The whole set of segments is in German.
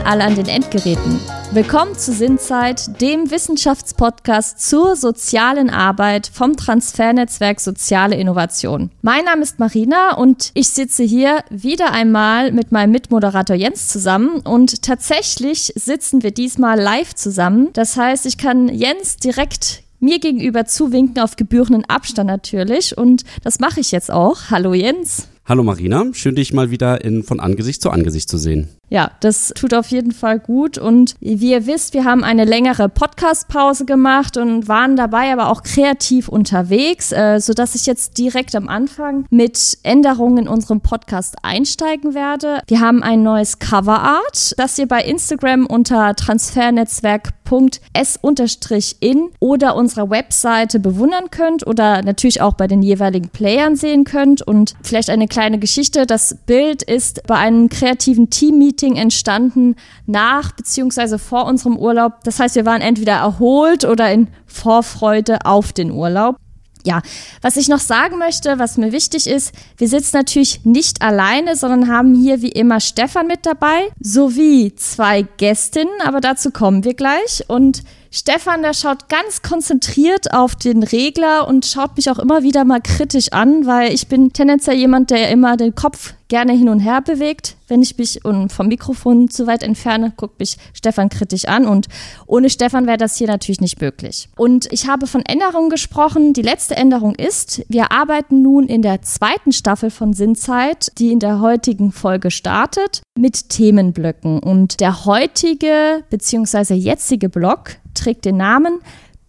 an alle an den Endgeräten. Willkommen zu Sinnzeit, dem Wissenschaftspodcast zur sozialen Arbeit vom Transfernetzwerk Soziale Innovation. Mein Name ist Marina und ich sitze hier wieder einmal mit meinem Mitmoderator Jens zusammen und tatsächlich sitzen wir diesmal live zusammen. Das heißt, ich kann Jens direkt mir gegenüber zuwinken auf gebührenden Abstand natürlich und das mache ich jetzt auch. Hallo Jens. Hallo Marina, schön dich mal wieder in, von Angesicht zu Angesicht zu sehen. Ja, das tut auf jeden Fall gut. Und wie ihr wisst, wir haben eine längere Podcast-Pause gemacht und waren dabei aber auch kreativ unterwegs, äh, sodass ich jetzt direkt am Anfang mit Änderungen in unserem Podcast einsteigen werde. Wir haben ein neues Coverart, das ihr bei Instagram unter transfernetzwerk.s-in oder unserer Webseite bewundern könnt oder natürlich auch bei den jeweiligen Playern sehen könnt. Und vielleicht eine kleine Geschichte. Das Bild ist bei einem kreativen Team-Meeting Meeting entstanden nach bzw. vor unserem Urlaub. Das heißt, wir waren entweder erholt oder in Vorfreude auf den Urlaub. Ja, was ich noch sagen möchte, was mir wichtig ist, wir sitzen natürlich nicht alleine, sondern haben hier wie immer Stefan mit dabei, sowie zwei Gästinnen, aber dazu kommen wir gleich. Und Stefan, der schaut ganz konzentriert auf den Regler und schaut mich auch immer wieder mal kritisch an, weil ich bin tendenziell jemand, der immer den Kopf gerne hin und her bewegt. Wenn ich mich vom Mikrofon zu weit entferne, guckt mich Stefan kritisch an und ohne Stefan wäre das hier natürlich nicht möglich. Und ich habe von Änderungen gesprochen. Die letzte Änderung ist, wir arbeiten nun in der zweiten Staffel von Sinnzeit, die in der heutigen Folge startet, mit Themenblöcken. Und der heutige bzw. jetzige Block trägt den Namen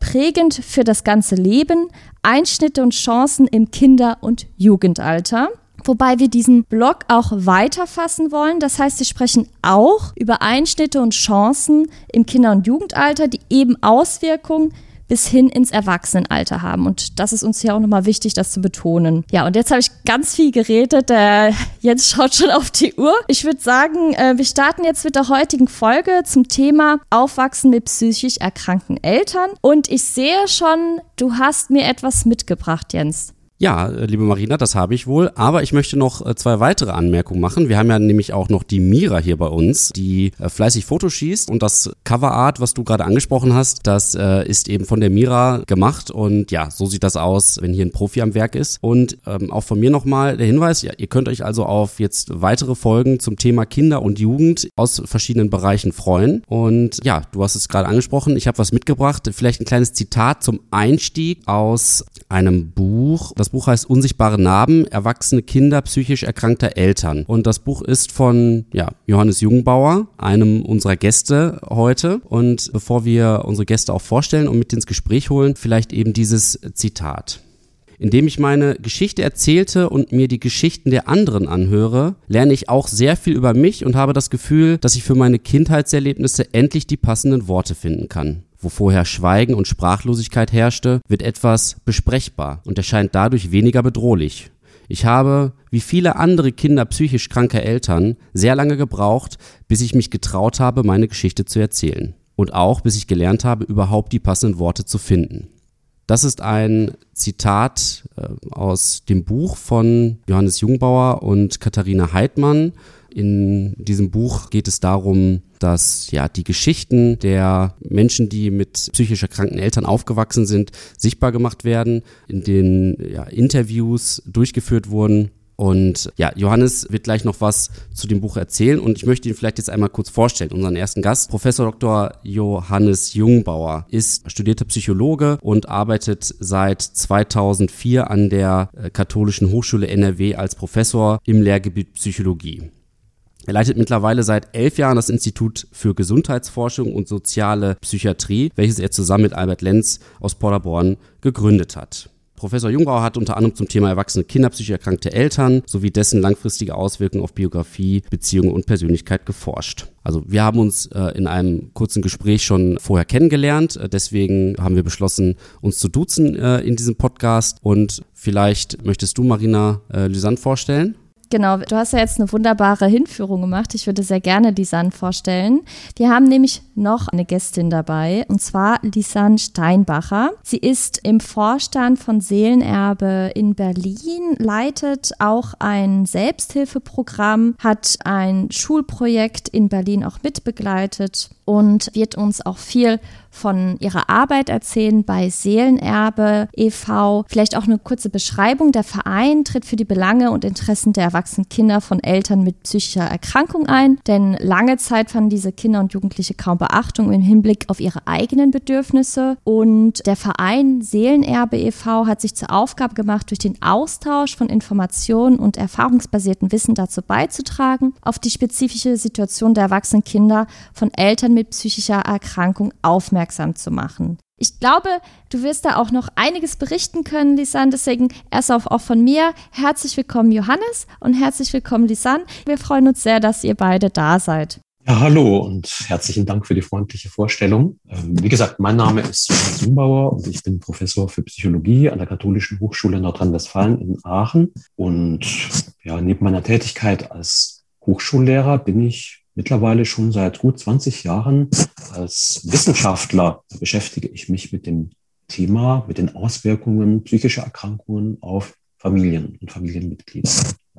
Prägend für das ganze Leben, Einschnitte und Chancen im Kinder- und Jugendalter. Wobei wir diesen Blog auch weiterfassen wollen. Das heißt, wir sprechen auch über Einschnitte und Chancen im Kinder- und Jugendalter, die eben Auswirkungen bis hin ins Erwachsenenalter haben. Und das ist uns hier auch nochmal wichtig, das zu betonen. Ja, und jetzt habe ich ganz viel geredet. Der Jens schaut schon auf die Uhr. Ich würde sagen, äh, wir starten jetzt mit der heutigen Folge zum Thema Aufwachsen mit psychisch erkrankten Eltern. Und ich sehe schon, du hast mir etwas mitgebracht, Jens. Ja, äh, liebe Marina, das habe ich wohl. Aber ich möchte noch äh, zwei weitere Anmerkungen machen. Wir haben ja nämlich auch noch die Mira hier bei uns, die äh, fleißig Fotos schießt. Und das Coverart, was du gerade angesprochen hast, das ist eben von der Mira gemacht. Und ja, so sieht das aus, wenn hier ein Profi am Werk ist. Und ähm, auch von mir nochmal der Hinweis, ja, ihr könnt euch also auf jetzt weitere Folgen zum Thema Kinder und Jugend aus verschiedenen Bereichen freuen. Und ja, du hast es gerade angesprochen. Ich habe was mitgebracht. Vielleicht ein kleines Zitat zum Einstieg aus einem Buch. Das Buch heißt Unsichtbare Narben, erwachsene Kinder psychisch erkrankter Eltern. Und das Buch ist von ja, Johannes Jungbauer, einem unserer Gäste heute. Und bevor wir unsere Gäste auch vorstellen und mit ins Gespräch holen, vielleicht eben dieses Zitat. Indem ich meine Geschichte erzählte und mir die Geschichten der anderen anhöre, lerne ich auch sehr viel über mich und habe das Gefühl, dass ich für meine Kindheitserlebnisse endlich die passenden Worte finden kann. Wo vorher Schweigen und Sprachlosigkeit herrschte, wird etwas besprechbar und erscheint dadurch weniger bedrohlich. Ich habe, wie viele andere Kinder psychisch kranker Eltern, sehr lange gebraucht, bis ich mich getraut habe, meine Geschichte zu erzählen. Und auch bis ich gelernt habe, überhaupt die passenden Worte zu finden. Das ist ein Zitat äh, aus dem Buch von Johannes Jungbauer und Katharina Heidmann in diesem Buch geht es darum, dass ja die Geschichten der Menschen, die mit psychisch erkrankten Eltern aufgewachsen sind, sichtbar gemacht werden, in den ja, Interviews durchgeführt wurden. Und ja, Johannes wird gleich noch was zu dem Buch erzählen und ich möchte ihn vielleicht jetzt einmal kurz vorstellen. Unseren ersten Gast, Professor Dr. Johannes Jungbauer, ist studierter Psychologe und arbeitet seit 2004 an der äh, Katholischen Hochschule NRW als Professor im Lehrgebiet Psychologie. Er leitet mittlerweile seit elf Jahren das Institut für Gesundheitsforschung und soziale Psychiatrie, welches er zusammen mit Albert Lenz aus Paderborn gegründet hat. Professor Jungbauer hat unter anderem zum Thema erwachsene Kinder, erkrankte Eltern sowie dessen langfristige Auswirkungen auf Biografie, Beziehungen und Persönlichkeit geforscht. Also wir haben uns äh, in einem kurzen Gespräch schon vorher kennengelernt, äh, deswegen haben wir beschlossen, uns zu duzen äh, in diesem Podcast und vielleicht möchtest du Marina äh, Lysand vorstellen? Genau, du hast ja jetzt eine wunderbare Hinführung gemacht. Ich würde sehr gerne die Sand vorstellen. Wir haben nämlich noch eine Gästin dabei, und zwar Lisanne Steinbacher. Sie ist im Vorstand von Seelenerbe in Berlin, leitet auch ein Selbsthilfeprogramm, hat ein Schulprojekt in Berlin auch mitbegleitet und wird uns auch viel von ihrer Arbeit erzählen bei Seelenerbe e.V. Vielleicht auch eine kurze Beschreibung. Der Verein tritt für die Belange und Interessen der erwachsenen Kinder von Eltern mit psychischer Erkrankung ein, denn lange Zeit fanden diese Kinder und Jugendliche kaum Beachtung im Hinblick auf ihre eigenen Bedürfnisse und der Verein Seelenerbe e.V. hat sich zur Aufgabe gemacht, durch den Austausch von Informationen und erfahrungsbasierten Wissen dazu beizutragen, auf die spezifische Situation der erwachsenen Kinder von Eltern mit psychischer Erkrankung aufmerksam zu machen. Ich glaube, du wirst da auch noch einiges berichten können, Lisanne. Deswegen erst auch, auch von mir herzlich willkommen, Johannes, und herzlich willkommen, Lisanne. Wir freuen uns sehr, dass ihr beide da seid. Ja, hallo und herzlichen Dank für die freundliche Vorstellung. Ähm, wie gesagt, mein Name ist Johannes Zumbauer und ich bin Professor für Psychologie an der Katholischen Hochschule Nordrhein-Westfalen in Aachen. Und ja, neben meiner Tätigkeit als Hochschullehrer bin ich mittlerweile schon seit gut 20 Jahren als Wissenschaftler beschäftige ich mich mit dem Thema, mit den Auswirkungen psychischer Erkrankungen auf Familien und Familienmitglieder.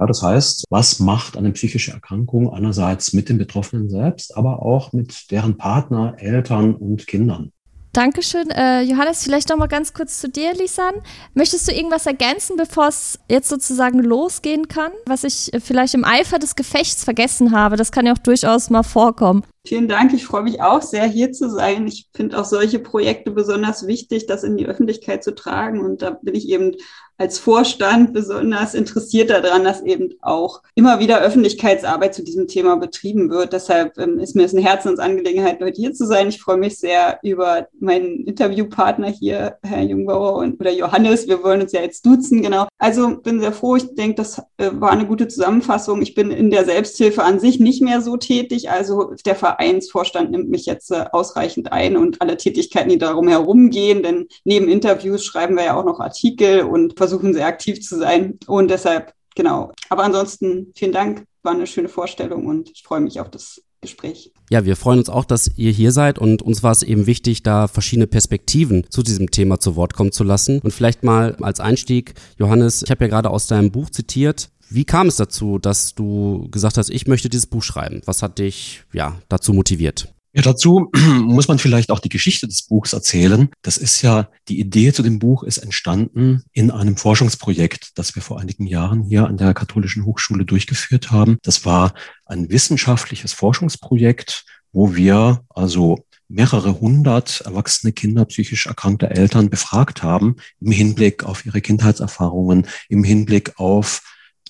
Ja, das heißt, was macht eine psychische Erkrankung einerseits mit den Betroffenen selbst, aber auch mit deren Partner, Eltern und Kindern? Dankeschön. Äh, Johannes, vielleicht noch mal ganz kurz zu dir, Lisan. Möchtest du irgendwas ergänzen, bevor es jetzt sozusagen losgehen kann, was ich äh, vielleicht im Eifer des Gefechts vergessen habe? Das kann ja auch durchaus mal vorkommen. Vielen Dank. Ich freue mich auch sehr, hier zu sein. Ich finde auch solche Projekte besonders wichtig, das in die Öffentlichkeit zu tragen. Und da bin ich eben als Vorstand besonders interessiert daran, dass eben auch immer wieder Öffentlichkeitsarbeit zu diesem Thema betrieben wird. Deshalb ähm, ist mir es eine Herzensangelegenheit, heute hier zu sein. Ich freue mich sehr über meinen Interviewpartner hier, Herr Jungbauer und, oder Johannes. Wir wollen uns ja jetzt duzen, genau. Also bin sehr froh. Ich denke, das äh, war eine gute Zusammenfassung. Ich bin in der Selbsthilfe an sich nicht mehr so tätig. Also der Vereinsvorstand nimmt mich jetzt äh, ausreichend ein und alle Tätigkeiten, die darum herum gehen, denn neben Interviews schreiben wir ja auch noch Artikel und versuchen sehr aktiv zu sein und deshalb, genau. Aber ansonsten vielen Dank, war eine schöne Vorstellung und ich freue mich auf das Gespräch. Ja, wir freuen uns auch, dass ihr hier seid und uns war es eben wichtig, da verschiedene Perspektiven zu diesem Thema zu Wort kommen zu lassen. Und vielleicht mal als Einstieg, Johannes, ich habe ja gerade aus deinem Buch zitiert, wie kam es dazu, dass du gesagt hast, ich möchte dieses Buch schreiben? Was hat dich ja dazu motiviert? Ja, dazu muss man vielleicht auch die Geschichte des Buchs erzählen. Das ist ja, die Idee zu dem Buch ist entstanden in einem Forschungsprojekt, das wir vor einigen Jahren hier an der Katholischen Hochschule durchgeführt haben. Das war ein wissenschaftliches Forschungsprojekt, wo wir also mehrere hundert erwachsene Kinder psychisch erkrankter Eltern befragt haben im Hinblick auf ihre Kindheitserfahrungen, im Hinblick auf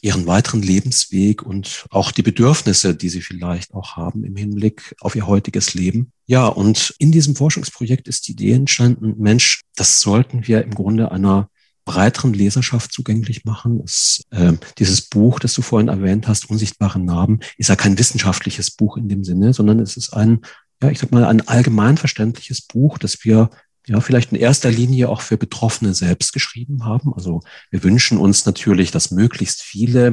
ihren weiteren Lebensweg und auch die Bedürfnisse, die sie vielleicht auch haben im Hinblick auf ihr heutiges Leben. Ja, und in diesem Forschungsprojekt ist die Idee entstanden, Mensch, das sollten wir im Grunde einer breiteren Leserschaft zugänglich machen. Es, äh, dieses Buch, das du vorhin erwähnt hast, Unsichtbare Narben, ist ja kein wissenschaftliches Buch in dem Sinne, sondern es ist ein, ja, ich sag mal, ein allgemeinverständliches Buch, das wir ja, vielleicht in erster Linie auch für Betroffene selbst geschrieben haben. Also wir wünschen uns natürlich, dass möglichst viele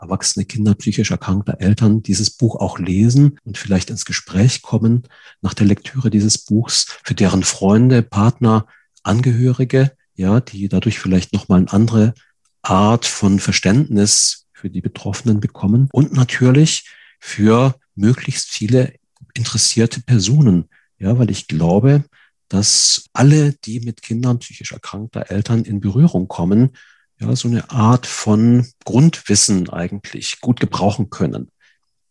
erwachsene Kinder psychisch erkrankter Eltern dieses Buch auch lesen und vielleicht ins Gespräch kommen nach der Lektüre dieses Buchs, für deren Freunde, Partner, Angehörige, ja, die dadurch vielleicht nochmal eine andere Art von Verständnis für die Betroffenen bekommen und natürlich für möglichst viele interessierte Personen. Ja, weil ich glaube, dass alle, die mit Kindern psychisch erkrankter Eltern in Berührung kommen, ja, so eine Art von Grundwissen eigentlich gut gebrauchen können,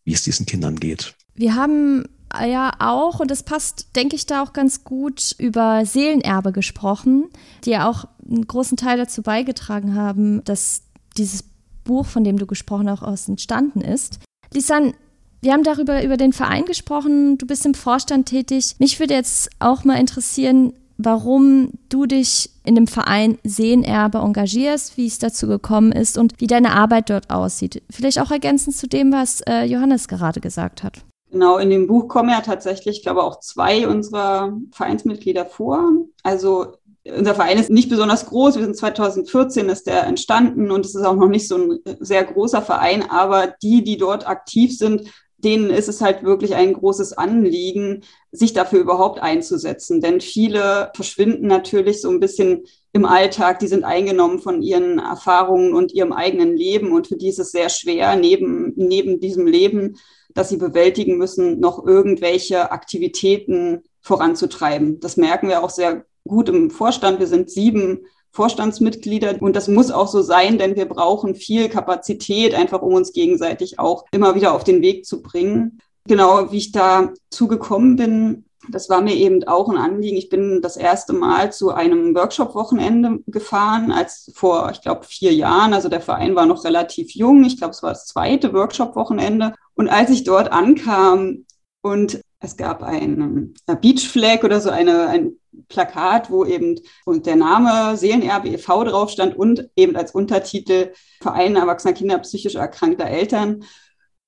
wie es diesen Kindern geht. Wir haben ja auch, und das passt, denke ich, da auch ganz gut, über Seelenerbe gesprochen, die ja auch einen großen Teil dazu beigetragen haben, dass dieses Buch, von dem du gesprochen hast, auch entstanden ist. Lisan, wir haben darüber über den Verein gesprochen. Du bist im Vorstand tätig. Mich würde jetzt auch mal interessieren, warum du dich in dem Verein Seenerbe engagierst, wie es dazu gekommen ist und wie deine Arbeit dort aussieht. Vielleicht auch ergänzend zu dem, was äh, Johannes gerade gesagt hat. Genau, in dem Buch kommen ja tatsächlich, ich glaube, auch zwei unserer Vereinsmitglieder vor. Also unser Verein ist nicht besonders groß. Wir sind 2014 ist der entstanden und es ist auch noch nicht so ein sehr großer Verein, aber die, die dort aktiv sind, denen ist es halt wirklich ein großes Anliegen, sich dafür überhaupt einzusetzen. Denn viele verschwinden natürlich so ein bisschen im Alltag, die sind eingenommen von ihren Erfahrungen und ihrem eigenen Leben und für die ist es sehr schwer, neben, neben diesem Leben, das sie bewältigen müssen, noch irgendwelche Aktivitäten voranzutreiben. Das merken wir auch sehr gut im Vorstand. Wir sind sieben Vorstandsmitglieder und das muss auch so sein, denn wir brauchen viel Kapazität, einfach um uns gegenseitig auch immer wieder auf den Weg zu bringen. Genau, wie ich da zugekommen bin, das war mir eben auch ein Anliegen. Ich bin das erste Mal zu einem Workshop-Wochenende gefahren, als vor, ich glaube, vier Jahren. Also der Verein war noch relativ jung. Ich glaube, es war das zweite Workshop-Wochenende. Und als ich dort ankam und es gab ein, ein Beach Flag oder so eine, ein Plakat, wo eben der Name Seelenerbe e.V. drauf stand und eben als Untertitel Verein erwachsener Kinder psychisch erkrankter Eltern.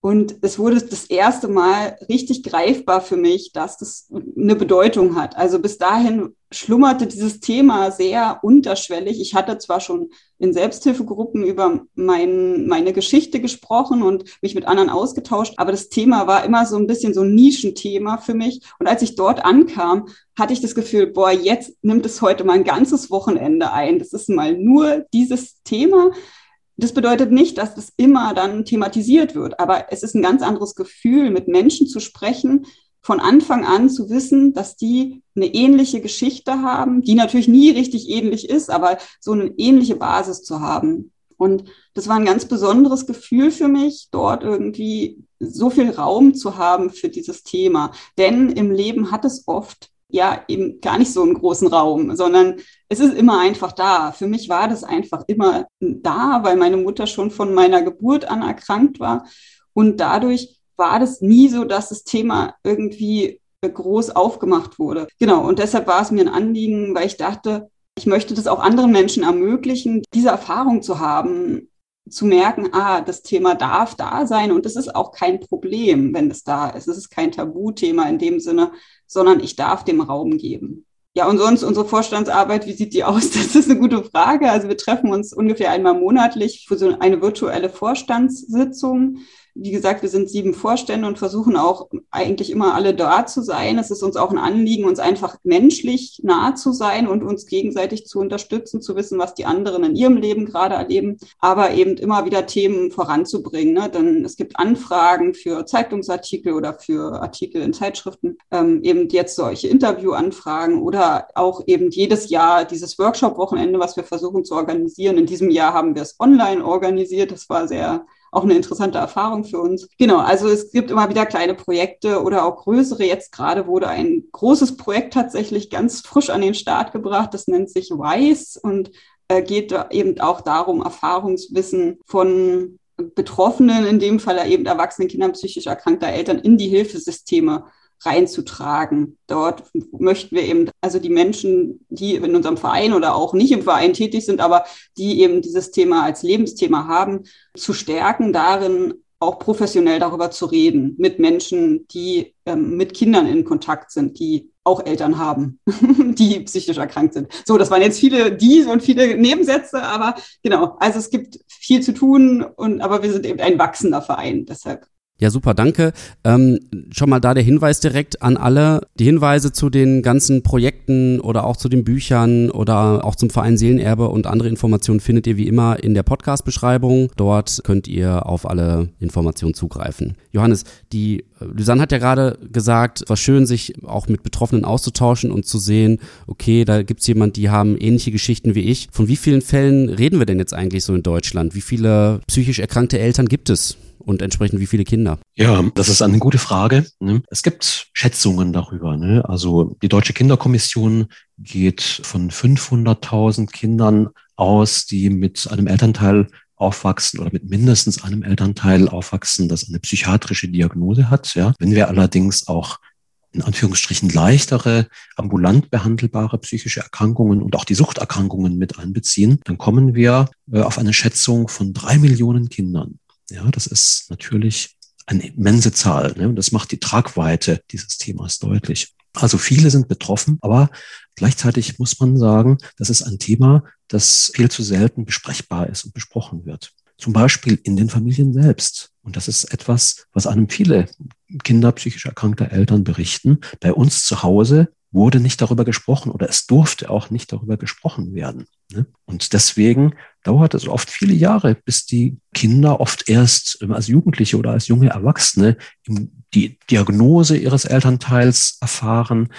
Und es wurde das erste Mal richtig greifbar für mich, dass das eine Bedeutung hat. Also bis dahin schlummerte dieses Thema sehr unterschwellig. Ich hatte zwar schon in Selbsthilfegruppen über mein, meine Geschichte gesprochen und mich mit anderen ausgetauscht, aber das Thema war immer so ein bisschen so ein Nischenthema für mich. Und als ich dort ankam, hatte ich das Gefühl, boah, jetzt nimmt es heute mal ein ganzes Wochenende ein. Das ist mal nur dieses Thema. Das bedeutet nicht, dass das immer dann thematisiert wird, aber es ist ein ganz anderes Gefühl, mit Menschen zu sprechen, von Anfang an zu wissen, dass die eine ähnliche Geschichte haben, die natürlich nie richtig ähnlich ist, aber so eine ähnliche Basis zu haben. Und das war ein ganz besonderes Gefühl für mich, dort irgendwie so viel Raum zu haben für dieses Thema. Denn im Leben hat es oft ja eben gar nicht so einen großen Raum, sondern es ist immer einfach da. Für mich war das einfach immer da, weil meine Mutter schon von meiner Geburt an erkrankt war. Und dadurch war das nie so, dass das Thema irgendwie groß aufgemacht wurde. Genau, und deshalb war es mir ein Anliegen, weil ich dachte, ich möchte das auch anderen Menschen ermöglichen, diese Erfahrung zu haben, zu merken, ah, das Thema darf da sein und es ist auch kein Problem, wenn es da ist. Es ist kein Tabuthema in dem Sinne, sondern ich darf dem Raum geben. Ja, und sonst unsere Vorstandsarbeit, wie sieht die aus? Das ist eine gute Frage. Also wir treffen uns ungefähr einmal monatlich für so eine virtuelle Vorstandssitzung wie gesagt, wir sind sieben Vorstände und versuchen auch eigentlich immer alle da zu sein. Es ist uns auch ein Anliegen, uns einfach menschlich nah zu sein und uns gegenseitig zu unterstützen, zu wissen, was die anderen in ihrem Leben gerade erleben, aber eben immer wieder Themen voranzubringen. Ne? Denn es gibt Anfragen für Zeitungsartikel oder für Artikel in Zeitschriften, ähm, eben jetzt solche Interviewanfragen oder auch eben jedes Jahr dieses Workshop-Wochenende, was wir versuchen zu organisieren. In diesem Jahr haben wir es online organisiert. Das war sehr auch eine interessante Erfahrung für uns. Genau, also es gibt immer wieder kleine Projekte oder auch größere. Jetzt gerade wurde ein großes Projekt tatsächlich ganz frisch an den Start gebracht. Das nennt sich WISE und äh, geht eben auch darum, Erfahrungswissen von Betroffenen, in dem Fall eben erwachsenen Kindern psychisch erkrankter Eltern, in die Hilfesysteme reinzutragen. Dort möchten wir eben, also die Menschen, die in unserem Verein oder auch nicht im Verein tätig sind, aber die eben dieses Thema als Lebensthema haben, zu stärken, darin auch professionell darüber zu reden mit Menschen, die ähm, mit Kindern in Kontakt sind, die auch Eltern haben, die psychisch erkrankt sind. So, das waren jetzt viele dies und viele Nebensätze, aber genau, also es gibt viel zu tun und aber wir sind eben ein wachsender Verein, deshalb ja, super, danke. Ähm, schon mal da der Hinweis direkt an alle. Die Hinweise zu den ganzen Projekten oder auch zu den Büchern oder auch zum Verein Seelenerbe und andere Informationen findet ihr wie immer in der Podcast-Beschreibung. Dort könnt ihr auf alle Informationen zugreifen. Johannes, die äh, Lysanne hat ja gerade gesagt, es war schön, sich auch mit Betroffenen auszutauschen und zu sehen, okay, da gibt's jemand, die haben ähnliche Geschichten wie ich. Von wie vielen Fällen reden wir denn jetzt eigentlich so in Deutschland? Wie viele psychisch erkrankte Eltern gibt es? Und entsprechend wie viele Kinder? Ja, das ist eine gute Frage. Ne? Es gibt Schätzungen darüber. Ne? Also die Deutsche Kinderkommission geht von 500.000 Kindern aus, die mit einem Elternteil aufwachsen oder mit mindestens einem Elternteil aufwachsen, das eine psychiatrische Diagnose hat. Ja. Wenn wir allerdings auch in Anführungsstrichen leichtere, ambulant behandelbare psychische Erkrankungen und auch die Suchterkrankungen mit einbeziehen, dann kommen wir äh, auf eine Schätzung von drei Millionen Kindern. Ja, das ist natürlich eine immense Zahl. Ne? Und das macht die Tragweite dieses Themas deutlich. Also viele sind betroffen, aber gleichzeitig muss man sagen, das ist ein Thema, das viel zu selten besprechbar ist und besprochen wird. zum Beispiel in den Familien selbst. Und das ist etwas, was einem viele Kinder psychisch erkrankter Eltern berichten. Bei uns zu Hause wurde nicht darüber gesprochen oder es durfte auch nicht darüber gesprochen werden. Ne? Und deswegen dauert es oft viele Jahre, bis die Kinder oft erst als Jugendliche oder als junge Erwachsene die Diagnose ihres Elternteils erfahren,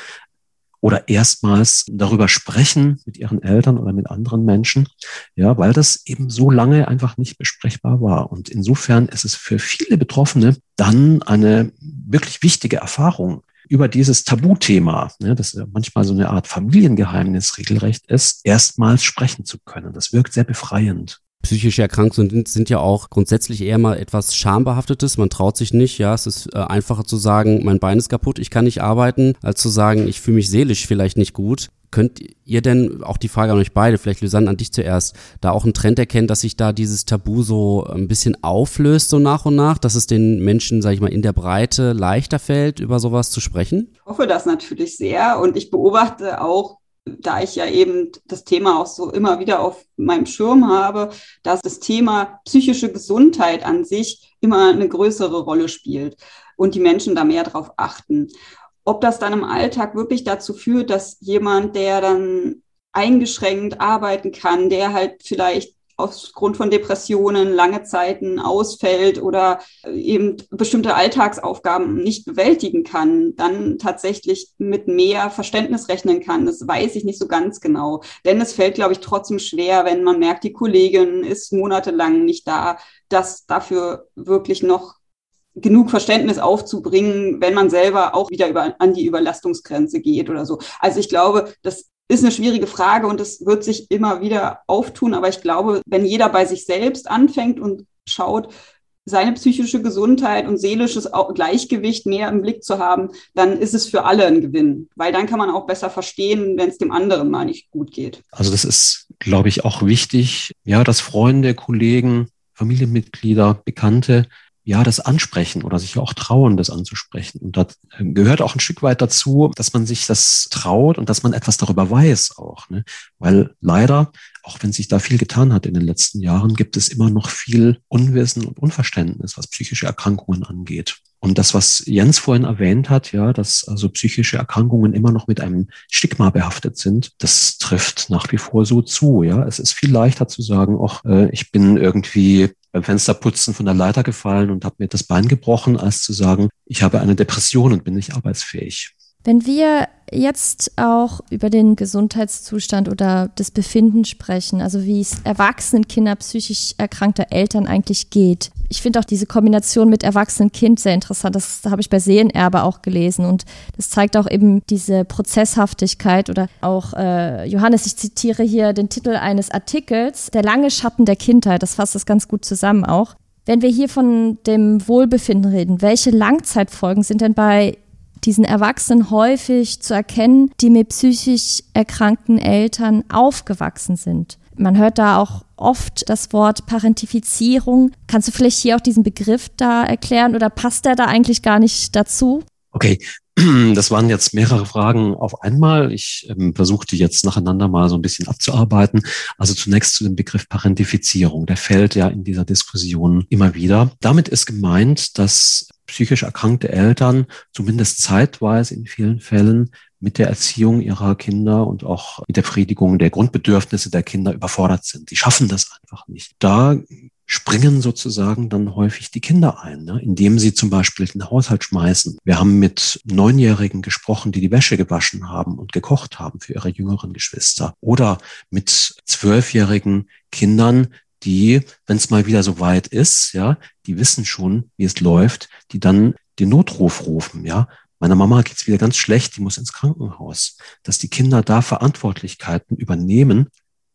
oder erstmals darüber sprechen mit ihren Eltern oder mit anderen Menschen, ja, weil das eben so lange einfach nicht besprechbar war. Und insofern ist es für viele Betroffene dann eine wirklich wichtige Erfahrung, über dieses Tabuthema, ne, das manchmal so eine Art Familiengeheimnis regelrecht ist, erstmals sprechen zu können. Das wirkt sehr befreiend psychische Erkrankungen sind, ja auch grundsätzlich eher mal etwas schambehaftetes. Man traut sich nicht, ja, es ist äh, einfacher zu sagen, mein Bein ist kaputt, ich kann nicht arbeiten, als zu sagen, ich fühle mich seelisch vielleicht nicht gut. Könnt ihr denn, auch die Frage an euch beide, vielleicht Lysanne an dich zuerst, da auch einen Trend erkennen, dass sich da dieses Tabu so ein bisschen auflöst so nach und nach, dass es den Menschen, sag ich mal, in der Breite leichter fällt, über sowas zu sprechen? Ich hoffe das natürlich sehr und ich beobachte auch da ich ja eben das Thema auch so immer wieder auf meinem Schirm habe, dass das Thema psychische Gesundheit an sich immer eine größere Rolle spielt und die Menschen da mehr drauf achten. Ob das dann im Alltag wirklich dazu führt, dass jemand, der dann eingeschränkt arbeiten kann, der halt vielleicht aufgrund von Depressionen lange Zeiten ausfällt oder eben bestimmte Alltagsaufgaben nicht bewältigen kann, dann tatsächlich mit mehr Verständnis rechnen kann. Das weiß ich nicht so ganz genau. Denn es fällt, glaube ich, trotzdem schwer, wenn man merkt, die Kollegin ist monatelang nicht da, dass dafür wirklich noch genug Verständnis aufzubringen, wenn man selber auch wieder über, an die Überlastungsgrenze geht oder so. Also ich glaube, das ist eine schwierige Frage und es wird sich immer wieder auftun. Aber ich glaube, wenn jeder bei sich selbst anfängt und schaut, seine psychische Gesundheit und seelisches Gleichgewicht mehr im Blick zu haben, dann ist es für alle ein Gewinn, weil dann kann man auch besser verstehen, wenn es dem anderen mal nicht gut geht. Also das ist, glaube ich, auch wichtig, ja, dass Freunde, Kollegen, Familienmitglieder, Bekannte ja, das ansprechen oder sich auch trauen, das anzusprechen. Und da gehört auch ein Stück weit dazu, dass man sich das traut und dass man etwas darüber weiß auch. Ne? Weil leider, auch wenn sich da viel getan hat in den letzten Jahren, gibt es immer noch viel Unwissen und Unverständnis, was psychische Erkrankungen angeht. Und das, was Jens vorhin erwähnt hat, ja, dass also psychische Erkrankungen immer noch mit einem Stigma behaftet sind, das trifft nach wie vor so zu. Ja, es ist viel leichter zu sagen, ach, äh, ich bin irgendwie beim Fensterputzen von der Leiter gefallen und habe mir das Bein gebrochen, als zu sagen, ich habe eine Depression und bin nicht arbeitsfähig. Wenn wir jetzt auch über den Gesundheitszustand oder das Befinden sprechen, also wie es erwachsenen Kinder psychisch erkrankter Eltern eigentlich geht. Ich finde auch diese Kombination mit erwachsenen Kind sehr interessant. Das, das habe ich bei Seelenerbe auch gelesen und das zeigt auch eben diese Prozesshaftigkeit oder auch äh, Johannes, ich zitiere hier den Titel eines Artikels, Der lange Schatten der Kindheit. Das fasst das ganz gut zusammen auch. Wenn wir hier von dem Wohlbefinden reden, welche Langzeitfolgen sind denn bei diesen Erwachsenen häufig zu erkennen, die mit psychisch erkrankten Eltern aufgewachsen sind. Man hört da auch oft das Wort Parentifizierung. Kannst du vielleicht hier auch diesen Begriff da erklären oder passt der da eigentlich gar nicht dazu? Okay, das waren jetzt mehrere Fragen auf einmal. Ich ähm, versuche die jetzt nacheinander mal so ein bisschen abzuarbeiten. Also zunächst zu dem Begriff Parentifizierung. Der fällt ja in dieser Diskussion immer wieder. Damit ist gemeint, dass psychisch erkrankte Eltern zumindest zeitweise in vielen Fällen mit der Erziehung ihrer Kinder und auch mit der Befriedigung der Grundbedürfnisse der Kinder überfordert sind. Die schaffen das einfach nicht. Da springen sozusagen dann häufig die Kinder ein, ne? indem sie zum Beispiel den Haushalt schmeißen. Wir haben mit Neunjährigen gesprochen, die die Wäsche gewaschen haben und gekocht haben für ihre jüngeren Geschwister. Oder mit zwölfjährigen Kindern, die, wenn es mal wieder so weit ist, ja, die wissen schon, wie es läuft, die dann den Notruf rufen, ja. Meiner Mama geht's wieder ganz schlecht, die muss ins Krankenhaus. Dass die Kinder da Verantwortlichkeiten übernehmen,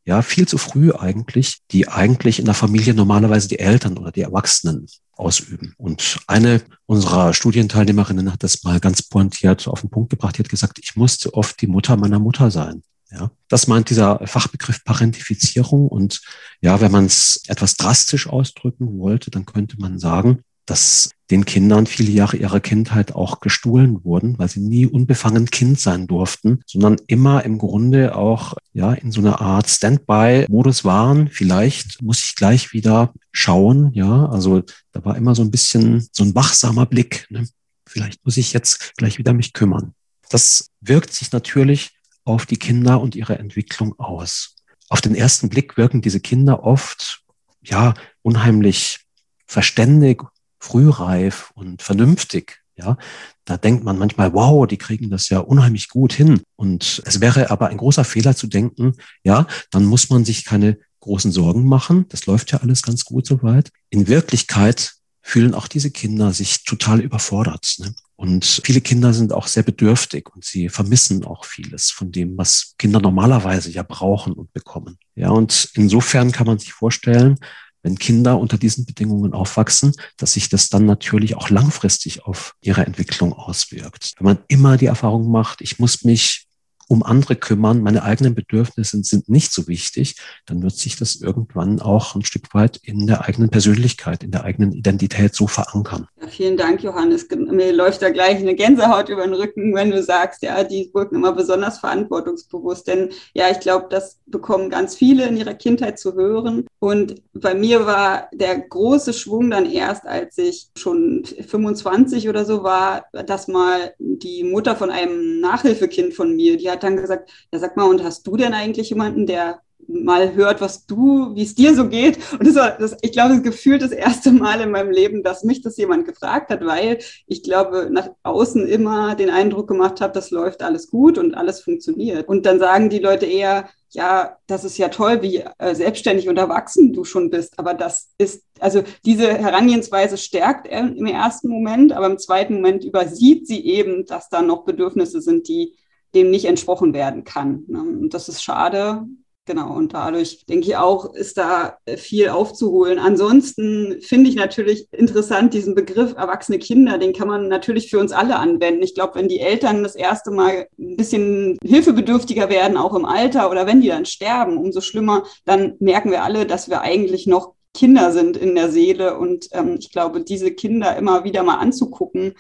ja, viel zu früh eigentlich, die eigentlich in der Familie normalerweise die Eltern oder die Erwachsenen ausüben. Und eine unserer Studienteilnehmerinnen hat das mal ganz pointiert auf den Punkt gebracht. Die hat gesagt, ich musste oft die Mutter meiner Mutter sein. Ja, das meint dieser Fachbegriff Parentifizierung. Und ja, wenn man es etwas drastisch ausdrücken wollte, dann könnte man sagen, dass den Kindern viele Jahre ihrer Kindheit auch gestohlen wurden, weil sie nie unbefangen Kind sein durften, sondern immer im Grunde auch ja in so einer Art Standby-Modus waren. Vielleicht muss ich gleich wieder schauen, ja, also da war immer so ein bisschen so ein wachsamer Blick. Ne? Vielleicht muss ich jetzt gleich wieder mich kümmern. Das wirkt sich natürlich auf die Kinder und ihre Entwicklung aus. Auf den ersten Blick wirken diese Kinder oft ja unheimlich verständig, frühreif und vernünftig. Ja, da denkt man manchmal, wow, die kriegen das ja unheimlich gut hin. Und es wäre aber ein großer Fehler zu denken, ja, dann muss man sich keine großen Sorgen machen. Das läuft ja alles ganz gut soweit. In Wirklichkeit fühlen auch diese Kinder sich total überfordert. Ne? Und viele Kinder sind auch sehr bedürftig und sie vermissen auch vieles von dem, was Kinder normalerweise ja brauchen und bekommen. Ja, und insofern kann man sich vorstellen, wenn Kinder unter diesen Bedingungen aufwachsen, dass sich das dann natürlich auch langfristig auf ihre Entwicklung auswirkt. Wenn man immer die Erfahrung macht, ich muss mich um andere kümmern, meine eigenen Bedürfnisse sind nicht so wichtig, dann wird sich das irgendwann auch ein Stück weit in der eigenen Persönlichkeit, in der eigenen Identität so verankern. Vielen Dank, Johannes. Mir läuft da gleich eine Gänsehaut über den Rücken, wenn du sagst, ja, die wirken immer besonders verantwortungsbewusst. Denn ja, ich glaube, das bekommen ganz viele in ihrer Kindheit zu hören. Und bei mir war der große Schwung dann erst, als ich schon 25 oder so war, dass mal die Mutter von einem Nachhilfekind von mir, die hat dann gesagt, ja, sag mal, und hast du denn eigentlich jemanden, der mal hört, was du, wie es dir so geht. Und das war, das, ich glaube, gefühlt das erste Mal in meinem Leben, dass mich das jemand gefragt hat, weil ich glaube, nach außen immer den Eindruck gemacht habe, das läuft alles gut und alles funktioniert. Und dann sagen die Leute eher, ja, das ist ja toll, wie äh, selbstständig und erwachsen du schon bist. Aber das ist, also diese Herangehensweise stärkt er im ersten Moment, aber im zweiten Moment übersieht sie eben, dass da noch Bedürfnisse sind, die dem nicht entsprochen werden kann. Ne? Und das ist schade, Genau, und dadurch denke ich auch, ist da viel aufzuholen. Ansonsten finde ich natürlich interessant, diesen Begriff erwachsene Kinder, den kann man natürlich für uns alle anwenden. Ich glaube, wenn die Eltern das erste Mal ein bisschen hilfebedürftiger werden, auch im Alter, oder wenn die dann sterben, umso schlimmer, dann merken wir alle, dass wir eigentlich noch Kinder sind in der Seele. Und ähm, ich glaube, diese Kinder immer wieder mal anzugucken,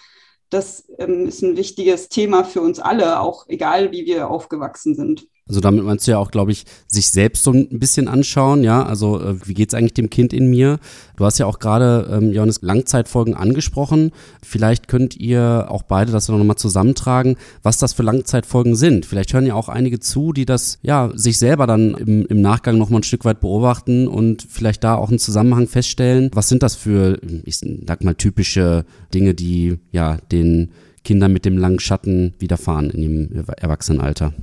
das ähm, ist ein wichtiges Thema für uns alle, auch egal wie wir aufgewachsen sind. Also damit meinst du ja auch, glaube ich, sich selbst so ein bisschen anschauen, ja. Also äh, wie geht's eigentlich dem Kind in mir? Du hast ja auch gerade, ähm, Johannes, Langzeitfolgen angesprochen. Vielleicht könnt ihr auch beide das nochmal zusammentragen, was das für Langzeitfolgen sind. Vielleicht hören ja auch einige zu, die das, ja, sich selber dann im, im Nachgang nochmal ein Stück weit beobachten und vielleicht da auch einen Zusammenhang feststellen. Was sind das für, ich sag mal, typische Dinge, die, ja, den Kindern mit dem langen Schatten widerfahren in ihrem Erwachsenenalter?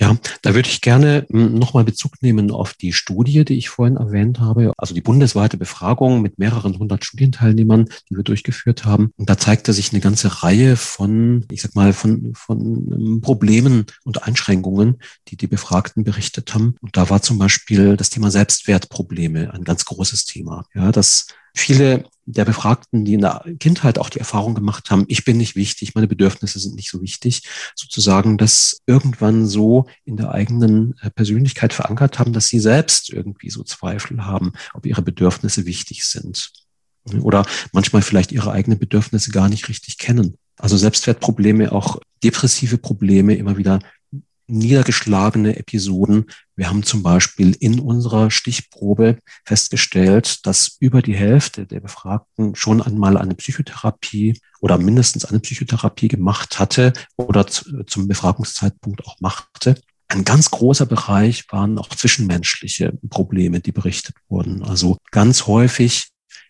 Ja, da würde ich gerne hm, nochmal Bezug nehmen auf die Studie, die ich vorhin erwähnt habe, also die bundesweite Befragung mit mehreren hundert Studienteilnehmern, die wir durchgeführt haben. Und da zeigte sich eine ganze Reihe von, ich sag mal, von, von ähm, Problemen und Einschränkungen, die die Befragten berichtet haben. Und da war zum Beispiel das Thema Selbstwertprobleme ein ganz großes Thema. Ja, dass viele der Befragten, die in der Kindheit auch die Erfahrung gemacht haben, ich bin nicht wichtig, meine Bedürfnisse sind nicht so wichtig, sozusagen das irgendwann so in der eigenen äh, Persönlichkeit verankert haben, dass sie selbst irgendwie so Zweifel haben, ob ihre Bedürfnisse wichtig sind. Oder manchmal vielleicht ihre eigenen Bedürfnisse gar nicht richtig kennen. Also Selbstwertprobleme, auch depressive Probleme immer wieder niedergeschlagene Episoden. Wir haben zum Beispiel in unserer Stichprobe festgestellt, dass über die Hälfte der Befragten schon einmal eine Psychotherapie oder mindestens eine Psychotherapie gemacht hatte oder zum Befragungszeitpunkt auch machte. Ein ganz großer Bereich waren auch zwischenmenschliche Probleme, die berichtet wurden. Also ganz häufig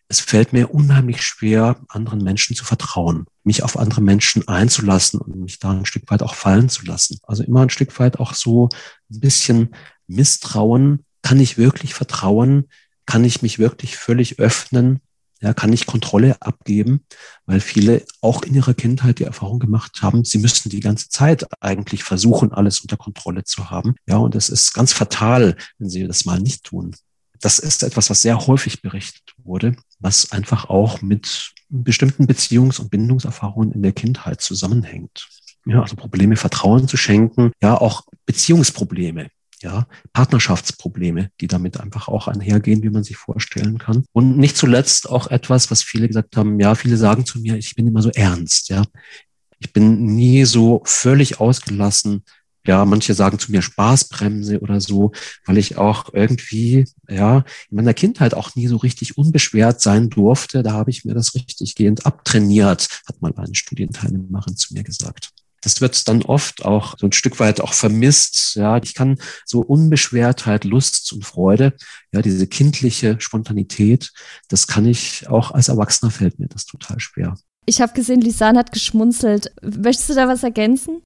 es fällt mir unheimlich schwer, anderen Menschen zu vertrauen, mich auf andere Menschen einzulassen und mich da ein Stück weit auch fallen zu lassen. Also immer ein Stück weit auch so ein bisschen Misstrauen. Kann ich wirklich vertrauen? Kann ich mich wirklich völlig öffnen? Ja, kann ich Kontrolle abgeben? Weil viele auch in ihrer Kindheit die Erfahrung gemacht haben, sie müssten die ganze Zeit eigentlich versuchen, alles unter Kontrolle zu haben. Ja, und es ist ganz fatal, wenn sie das mal nicht tun. Das ist etwas, was sehr häufig berichtet wurde, was einfach auch mit bestimmten Beziehungs- und Bindungserfahrungen in der Kindheit zusammenhängt. Ja, also Probleme Vertrauen zu schenken, ja, auch Beziehungsprobleme. ja, Partnerschaftsprobleme, die damit einfach auch einhergehen, wie man sich vorstellen kann. Und nicht zuletzt auch etwas, was viele gesagt haben, ja, viele sagen zu mir, ich bin immer so ernst, ja. Ich bin nie so völlig ausgelassen. Ja, manche sagen zu mir Spaßbremse oder so, weil ich auch irgendwie, ja, in meiner Kindheit auch nie so richtig unbeschwert sein durfte. Da habe ich mir das richtig gehend abtrainiert, hat mal eine Studienteilnehmerin zu mir gesagt. Das wird dann oft auch so ein Stück weit auch vermisst. Ja, ich kann so Unbeschwertheit, Lust und Freude, ja, diese kindliche Spontanität, das kann ich auch als Erwachsener fällt mir das total schwer. Ich habe gesehen, Lisan hat geschmunzelt. Möchtest du da was ergänzen?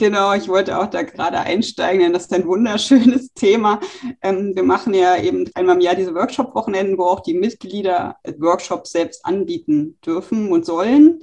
Genau, ich wollte auch da gerade einsteigen, denn das ist ein wunderschönes Thema. Ähm, wir machen ja eben einmal im Jahr diese Workshop-Wochenenden, wo auch die Mitglieder Workshops selbst anbieten dürfen und sollen.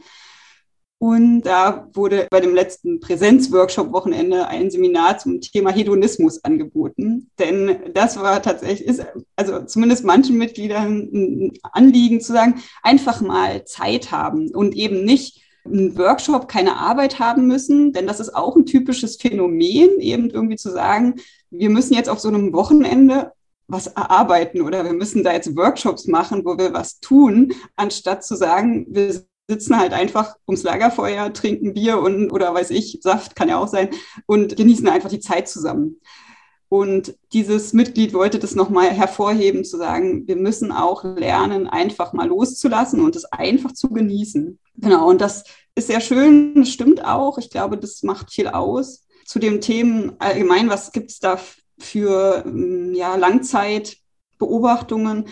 Und da wurde bei dem letzten Präsenzworkshop-Wochenende ein Seminar zum Thema Hedonismus angeboten. Denn das war tatsächlich, ist also zumindest manchen Mitgliedern ein Anliegen zu sagen, einfach mal Zeit haben und eben nicht einen Workshop, keine Arbeit haben müssen. Denn das ist auch ein typisches Phänomen, eben irgendwie zu sagen, wir müssen jetzt auf so einem Wochenende was erarbeiten oder wir müssen da jetzt Workshops machen, wo wir was tun, anstatt zu sagen, wir sitzen halt einfach ums Lagerfeuer, trinken Bier und oder weiß ich, Saft kann ja auch sein und genießen einfach die Zeit zusammen. Und dieses Mitglied wollte das nochmal hervorheben, zu sagen, wir müssen auch lernen, einfach mal loszulassen und es einfach zu genießen. Genau, und das ist sehr schön, das stimmt auch. Ich glaube, das macht viel aus. Zu den Themen allgemein, was gibt es da für ja, Langzeitbeobachtungen?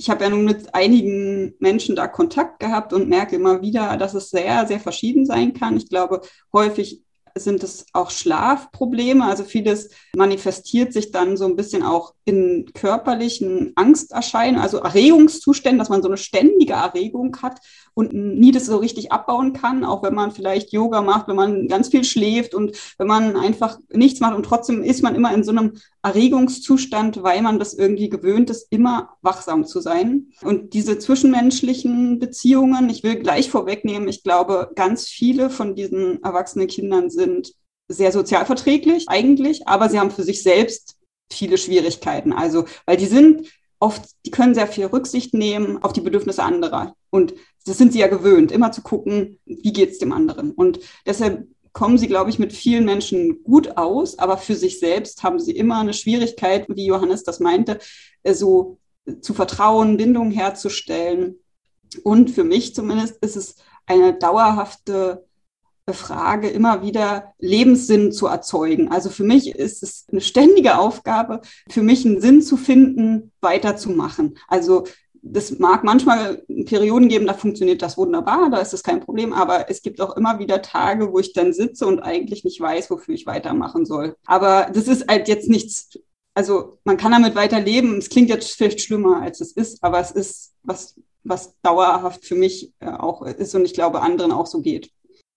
ich habe ja nun mit einigen Menschen da Kontakt gehabt und merke immer wieder, dass es sehr, sehr verschieden sein kann. Ich glaube, häufig sind es auch Schlafprobleme. Also vieles manifestiert sich dann so ein bisschen auch in körperlichen Angsterscheinungen, also Erregungszuständen, dass man so eine ständige Erregung hat und nie das so richtig abbauen kann, auch wenn man vielleicht Yoga macht, wenn man ganz viel schläft und wenn man einfach nichts macht und trotzdem ist man immer in so einem Erregungszustand, weil man das irgendwie gewöhnt ist, immer wachsam zu sein. Und diese zwischenmenschlichen Beziehungen, ich will gleich vorwegnehmen, ich glaube, ganz viele von diesen erwachsenen Kindern sind sehr sozialverträglich eigentlich, aber sie haben für sich selbst viele Schwierigkeiten. Also, weil die sind oft, die können sehr viel Rücksicht nehmen auf die Bedürfnisse anderer. Und das sind sie ja gewöhnt, immer zu gucken, wie geht es dem anderen. Und deshalb kommen sie, glaube ich, mit vielen Menschen gut aus, aber für sich selbst haben sie immer eine Schwierigkeit, wie Johannes das meinte, äh, so zu vertrauen, Bindungen herzustellen. Und für mich zumindest ist es eine dauerhafte Frage, immer wieder Lebenssinn zu erzeugen. Also für mich ist es eine ständige Aufgabe, für mich einen Sinn zu finden, weiterzumachen. Also das mag manchmal Perioden geben, da funktioniert das wunderbar, da ist es kein Problem, aber es gibt auch immer wieder Tage, wo ich dann sitze und eigentlich nicht weiß, wofür ich weitermachen soll. Aber das ist halt jetzt nichts, also man kann damit weiterleben. Es klingt jetzt vielleicht schlimmer, als es ist, aber es ist was, was dauerhaft für mich äh, auch ist und ich glaube anderen auch so geht.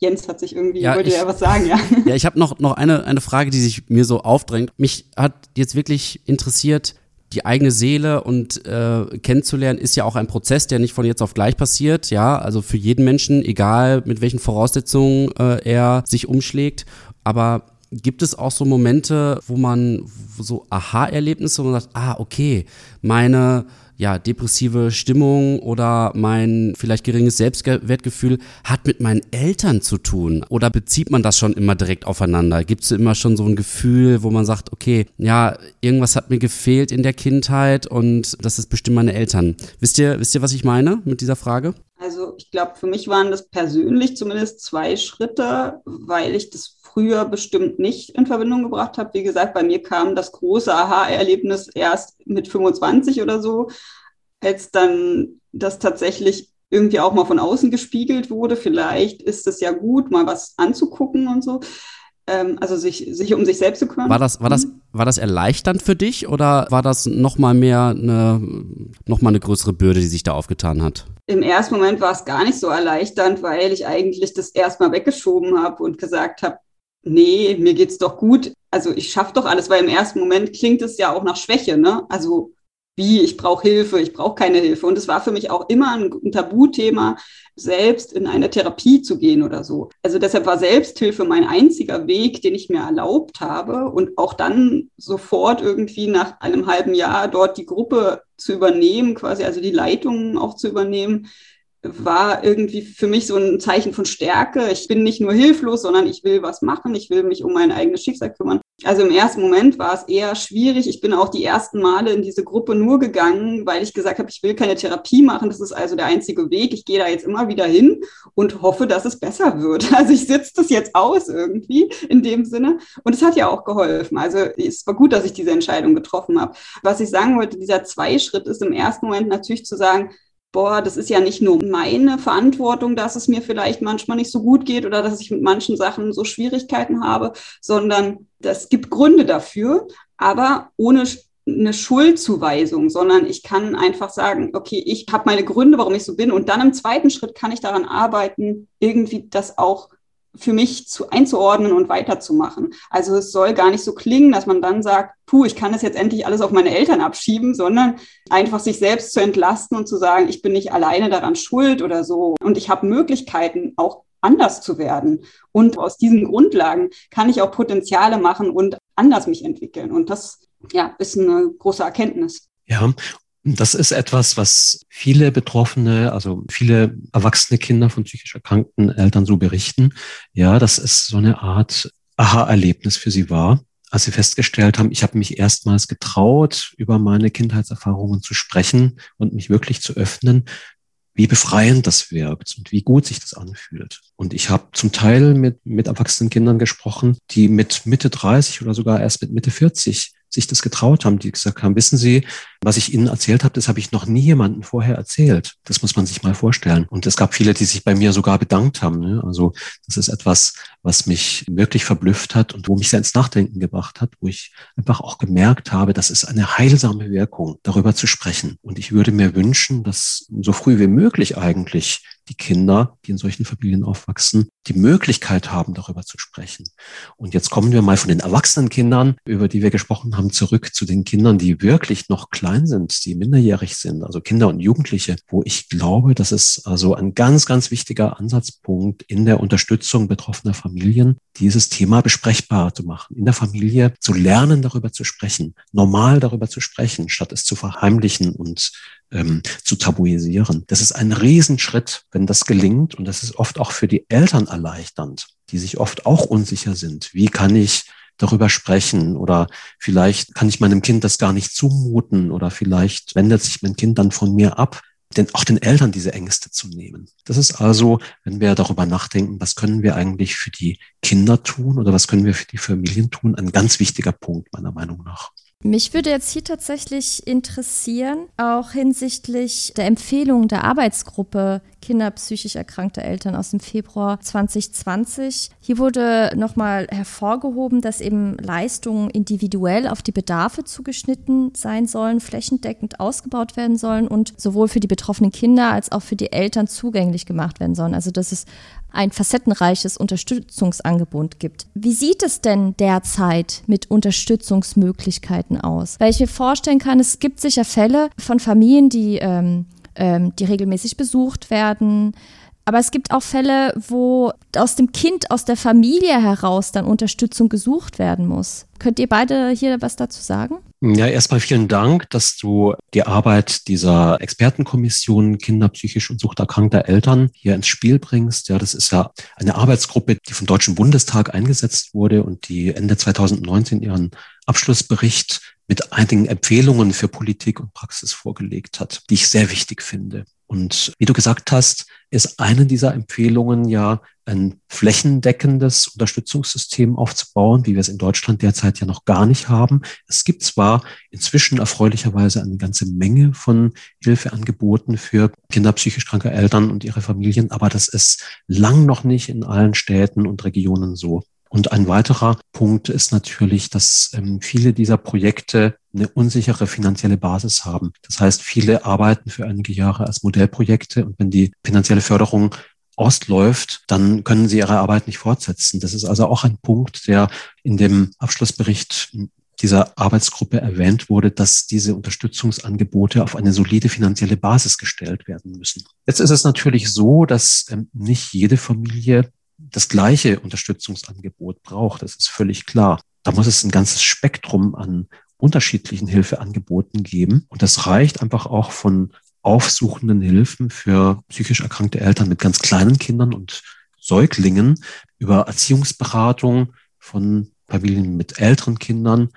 Jens hat sich irgendwie, ja, wollte ich, ja was sagen, ja. Ja, ich habe noch, noch eine, eine Frage, die sich mir so aufdrängt. Mich hat jetzt wirklich interessiert, die eigene Seele und äh, kennenzulernen, ist ja auch ein Prozess, der nicht von jetzt auf gleich passiert. Ja, also für jeden Menschen, egal mit welchen Voraussetzungen äh, er sich umschlägt. Aber gibt es auch so Momente, wo man so Aha-Erlebnisse, wo man sagt, ah, okay, meine ja, depressive Stimmung oder mein vielleicht geringes Selbstwertgefühl hat mit meinen Eltern zu tun? Oder bezieht man das schon immer direkt aufeinander? Gibt es immer schon so ein Gefühl, wo man sagt, okay, ja, irgendwas hat mir gefehlt in der Kindheit und das ist bestimmt meine Eltern. Wisst ihr, wisst ihr, was ich meine mit dieser Frage? Also ich glaube, für mich waren das persönlich zumindest zwei Schritte, weil ich das früher bestimmt nicht in Verbindung gebracht habe. Wie gesagt, bei mir kam das große Aha-Erlebnis erst mit 25 oder so, als dann das tatsächlich irgendwie auch mal von außen gespiegelt wurde. Vielleicht ist es ja gut, mal was anzugucken und so. Ähm, also sich, sich um sich selbst zu kümmern. War das, war das, mhm. war das erleichternd für dich oder war das nochmal mehr eine, noch mal eine größere Bürde, die sich da aufgetan hat? Im ersten Moment war es gar nicht so erleichternd, weil ich eigentlich das erstmal weggeschoben habe und gesagt habe, nee, mir geht's doch gut. Also ich schaffe doch alles, weil im ersten Moment klingt es ja auch nach Schwäche, ne? Also wie ich brauche Hilfe, ich brauche keine Hilfe. Und es war für mich auch immer ein, ein, Tabuthema, selbst in eine Therapie zu gehen oder so. Also deshalb war Selbsthilfe mein einziger Weg, den ich mir erlaubt habe. Und auch dann sofort irgendwie nach einem halben Jahr dort die Gruppe zu übernehmen, quasi also die Leitung auch zu übernehmen, war irgendwie für mich so ein Zeichen von Stärke. Ich bin nicht nur hilflos, sondern ich will was machen. Ich will mich um mein eigenes Schicksal kümmern. Also im ersten Moment war es eher schwierig. Ich bin auch die ersten Male in diese Gruppe nur gegangen, weil ich gesagt habe, ich will keine Therapie machen. Das ist also der einzige Weg. Ich gehe da jetzt immer wieder hin und hoffe, dass es besser wird. Also ich sitze das jetzt aus irgendwie in dem Sinne. Und es hat ja auch geholfen. Also es war gut, dass ich diese Entscheidung getroffen habe. Was ich sagen wollte, dieser Zweischritt ist im ersten Moment natürlich zu sagen, boah, das ist ja nicht nur meine Verantwortung, dass es mir vielleicht manchmal nicht so gut geht oder dass ich mit manchen Sachen so Schwierigkeiten habe, sondern es gibt Gründe dafür, aber ohne eine Schuldzuweisung, sondern ich kann einfach sagen, okay, ich habe meine Gründe, warum ich so bin und dann im zweiten Schritt kann ich daran arbeiten, irgendwie das auch für mich zu, einzuordnen und weiterzumachen. Also es soll gar nicht so klingen, dass man dann sagt, puh, ich kann das jetzt endlich alles auf meine Eltern abschieben, sondern einfach sich selbst zu entlasten und zu sagen, ich bin nicht alleine daran schuld oder so. Und ich habe Möglichkeiten, auch anders zu werden. Und aus diesen Grundlagen kann ich auch Potenziale machen und anders mich entwickeln. Und das ja, ist eine große Erkenntnis. Ja, das ist etwas, was viele Betroffene, also viele erwachsene Kinder von psychisch erkrankten Eltern so berichten. Ja, das ist so eine Art Aha-Erlebnis für sie war, als sie festgestellt haben, ich habe mich erstmals getraut, über meine Kindheitserfahrungen zu sprechen und mich wirklich zu öffnen, wie befreiend das wirkt und wie gut sich das anfühlt. Und ich habe zum Teil mit, mit erwachsenen Kindern gesprochen, die mit Mitte 30 oder sogar erst mit Mitte 40 sich das getraut haben, die gesagt haben, wissen Sie, was ich Ihnen erzählt habe, das habe ich noch nie jemandem vorher erzählt. Das muss man sich mal vorstellen. Und es gab viele, die sich bei mir sogar bedankt haben. Ne? Also das ist etwas, was mich wirklich verblüfft hat und wo mich sehr ins Nachdenken gebracht hat, wo ich einfach auch gemerkt habe, das ist eine heilsame Wirkung, darüber zu sprechen. Und ich würde mir wünschen, dass so früh wie möglich eigentlich die Kinder, die in solchen Familien aufwachsen, die Möglichkeit haben, darüber zu sprechen. Und jetzt kommen wir mal von den erwachsenen Kindern, über die wir gesprochen haben, zurück zu den Kindern, die wirklich noch klein sind, die minderjährig sind, also Kinder und Jugendliche, wo ich glaube, das ist also ein ganz, ganz wichtiger Ansatzpunkt in der Unterstützung betroffener Familien, dieses Thema besprechbar zu machen, in der Familie zu lernen, darüber zu sprechen, normal darüber zu sprechen, statt es zu verheimlichen und ähm, zu tabuisieren. Das ist ein Riesenschritt, wenn das gelingt. Und das ist oft auch für die Eltern erleichternd, die sich oft auch unsicher sind. Wie kann ich darüber sprechen oder vielleicht kann ich meinem Kind das gar nicht zumuten oder vielleicht wendet sich mein Kind dann von mir ab, denn auch den Eltern diese Ängste zu nehmen. Das ist also, wenn wir darüber nachdenken, was können wir eigentlich für die Kinder tun oder was können wir für die Familien tun, ein ganz wichtiger Punkt meiner Meinung nach. Mich würde jetzt hier tatsächlich interessieren, auch hinsichtlich der Empfehlung der Arbeitsgruppe Kinder psychisch erkrankte Eltern aus dem Februar 2020. Hier wurde nochmal hervorgehoben, dass eben Leistungen individuell auf die Bedarfe zugeschnitten sein sollen, flächendeckend ausgebaut werden sollen und sowohl für die betroffenen Kinder als auch für die Eltern zugänglich gemacht werden sollen. Also dass es ein facettenreiches Unterstützungsangebot gibt. Wie sieht es denn derzeit mit Unterstützungsmöglichkeiten aus? Weil ich mir vorstellen kann, es gibt sicher Fälle von Familien, die ähm, ähm, die regelmäßig besucht werden. Aber es gibt auch Fälle, wo aus dem Kind, aus der Familie heraus dann Unterstützung gesucht werden muss. Könnt ihr beide hier was dazu sagen? Ja, erstmal vielen Dank, dass du die Arbeit dieser Expertenkommission Kinder psychisch und suchterkrankter Eltern hier ins Spiel bringst. Ja, das ist ja eine Arbeitsgruppe, die vom Deutschen Bundestag eingesetzt wurde und die Ende 2019 ihren Abschlussbericht mit einigen Empfehlungen für Politik und Praxis vorgelegt hat, die ich sehr wichtig finde. Und wie du gesagt hast, ist eine dieser Empfehlungen ja ein flächendeckendes Unterstützungssystem aufzubauen, wie wir es in Deutschland derzeit ja noch gar nicht haben. Es gibt zwar inzwischen erfreulicherweise eine ganze Menge von Hilfeangeboten für Kinder psychisch kranke Eltern und ihre Familien, aber das ist lang noch nicht in allen Städten und Regionen so. Und ein weiterer Punkt ist natürlich, dass ähm, viele dieser Projekte eine unsichere finanzielle Basis haben. Das heißt, viele arbeiten für einige Jahre als Modellprojekte und wenn die finanzielle Förderung ausläuft, dann können sie ihre Arbeit nicht fortsetzen. Das ist also auch ein Punkt, der in dem Abschlussbericht dieser Arbeitsgruppe erwähnt wurde, dass diese Unterstützungsangebote auf eine solide finanzielle Basis gestellt werden müssen. Jetzt ist es natürlich so, dass ähm, nicht jede Familie das gleiche Unterstützungsangebot braucht. Das ist völlig klar. Da muss es ein ganzes Spektrum an unterschiedlichen Hilfeangeboten geben. Und das reicht einfach auch von aufsuchenden Hilfen für psychisch erkrankte Eltern mit ganz kleinen Kindern und Säuglingen über Erziehungsberatung von Familien mit älteren Kindern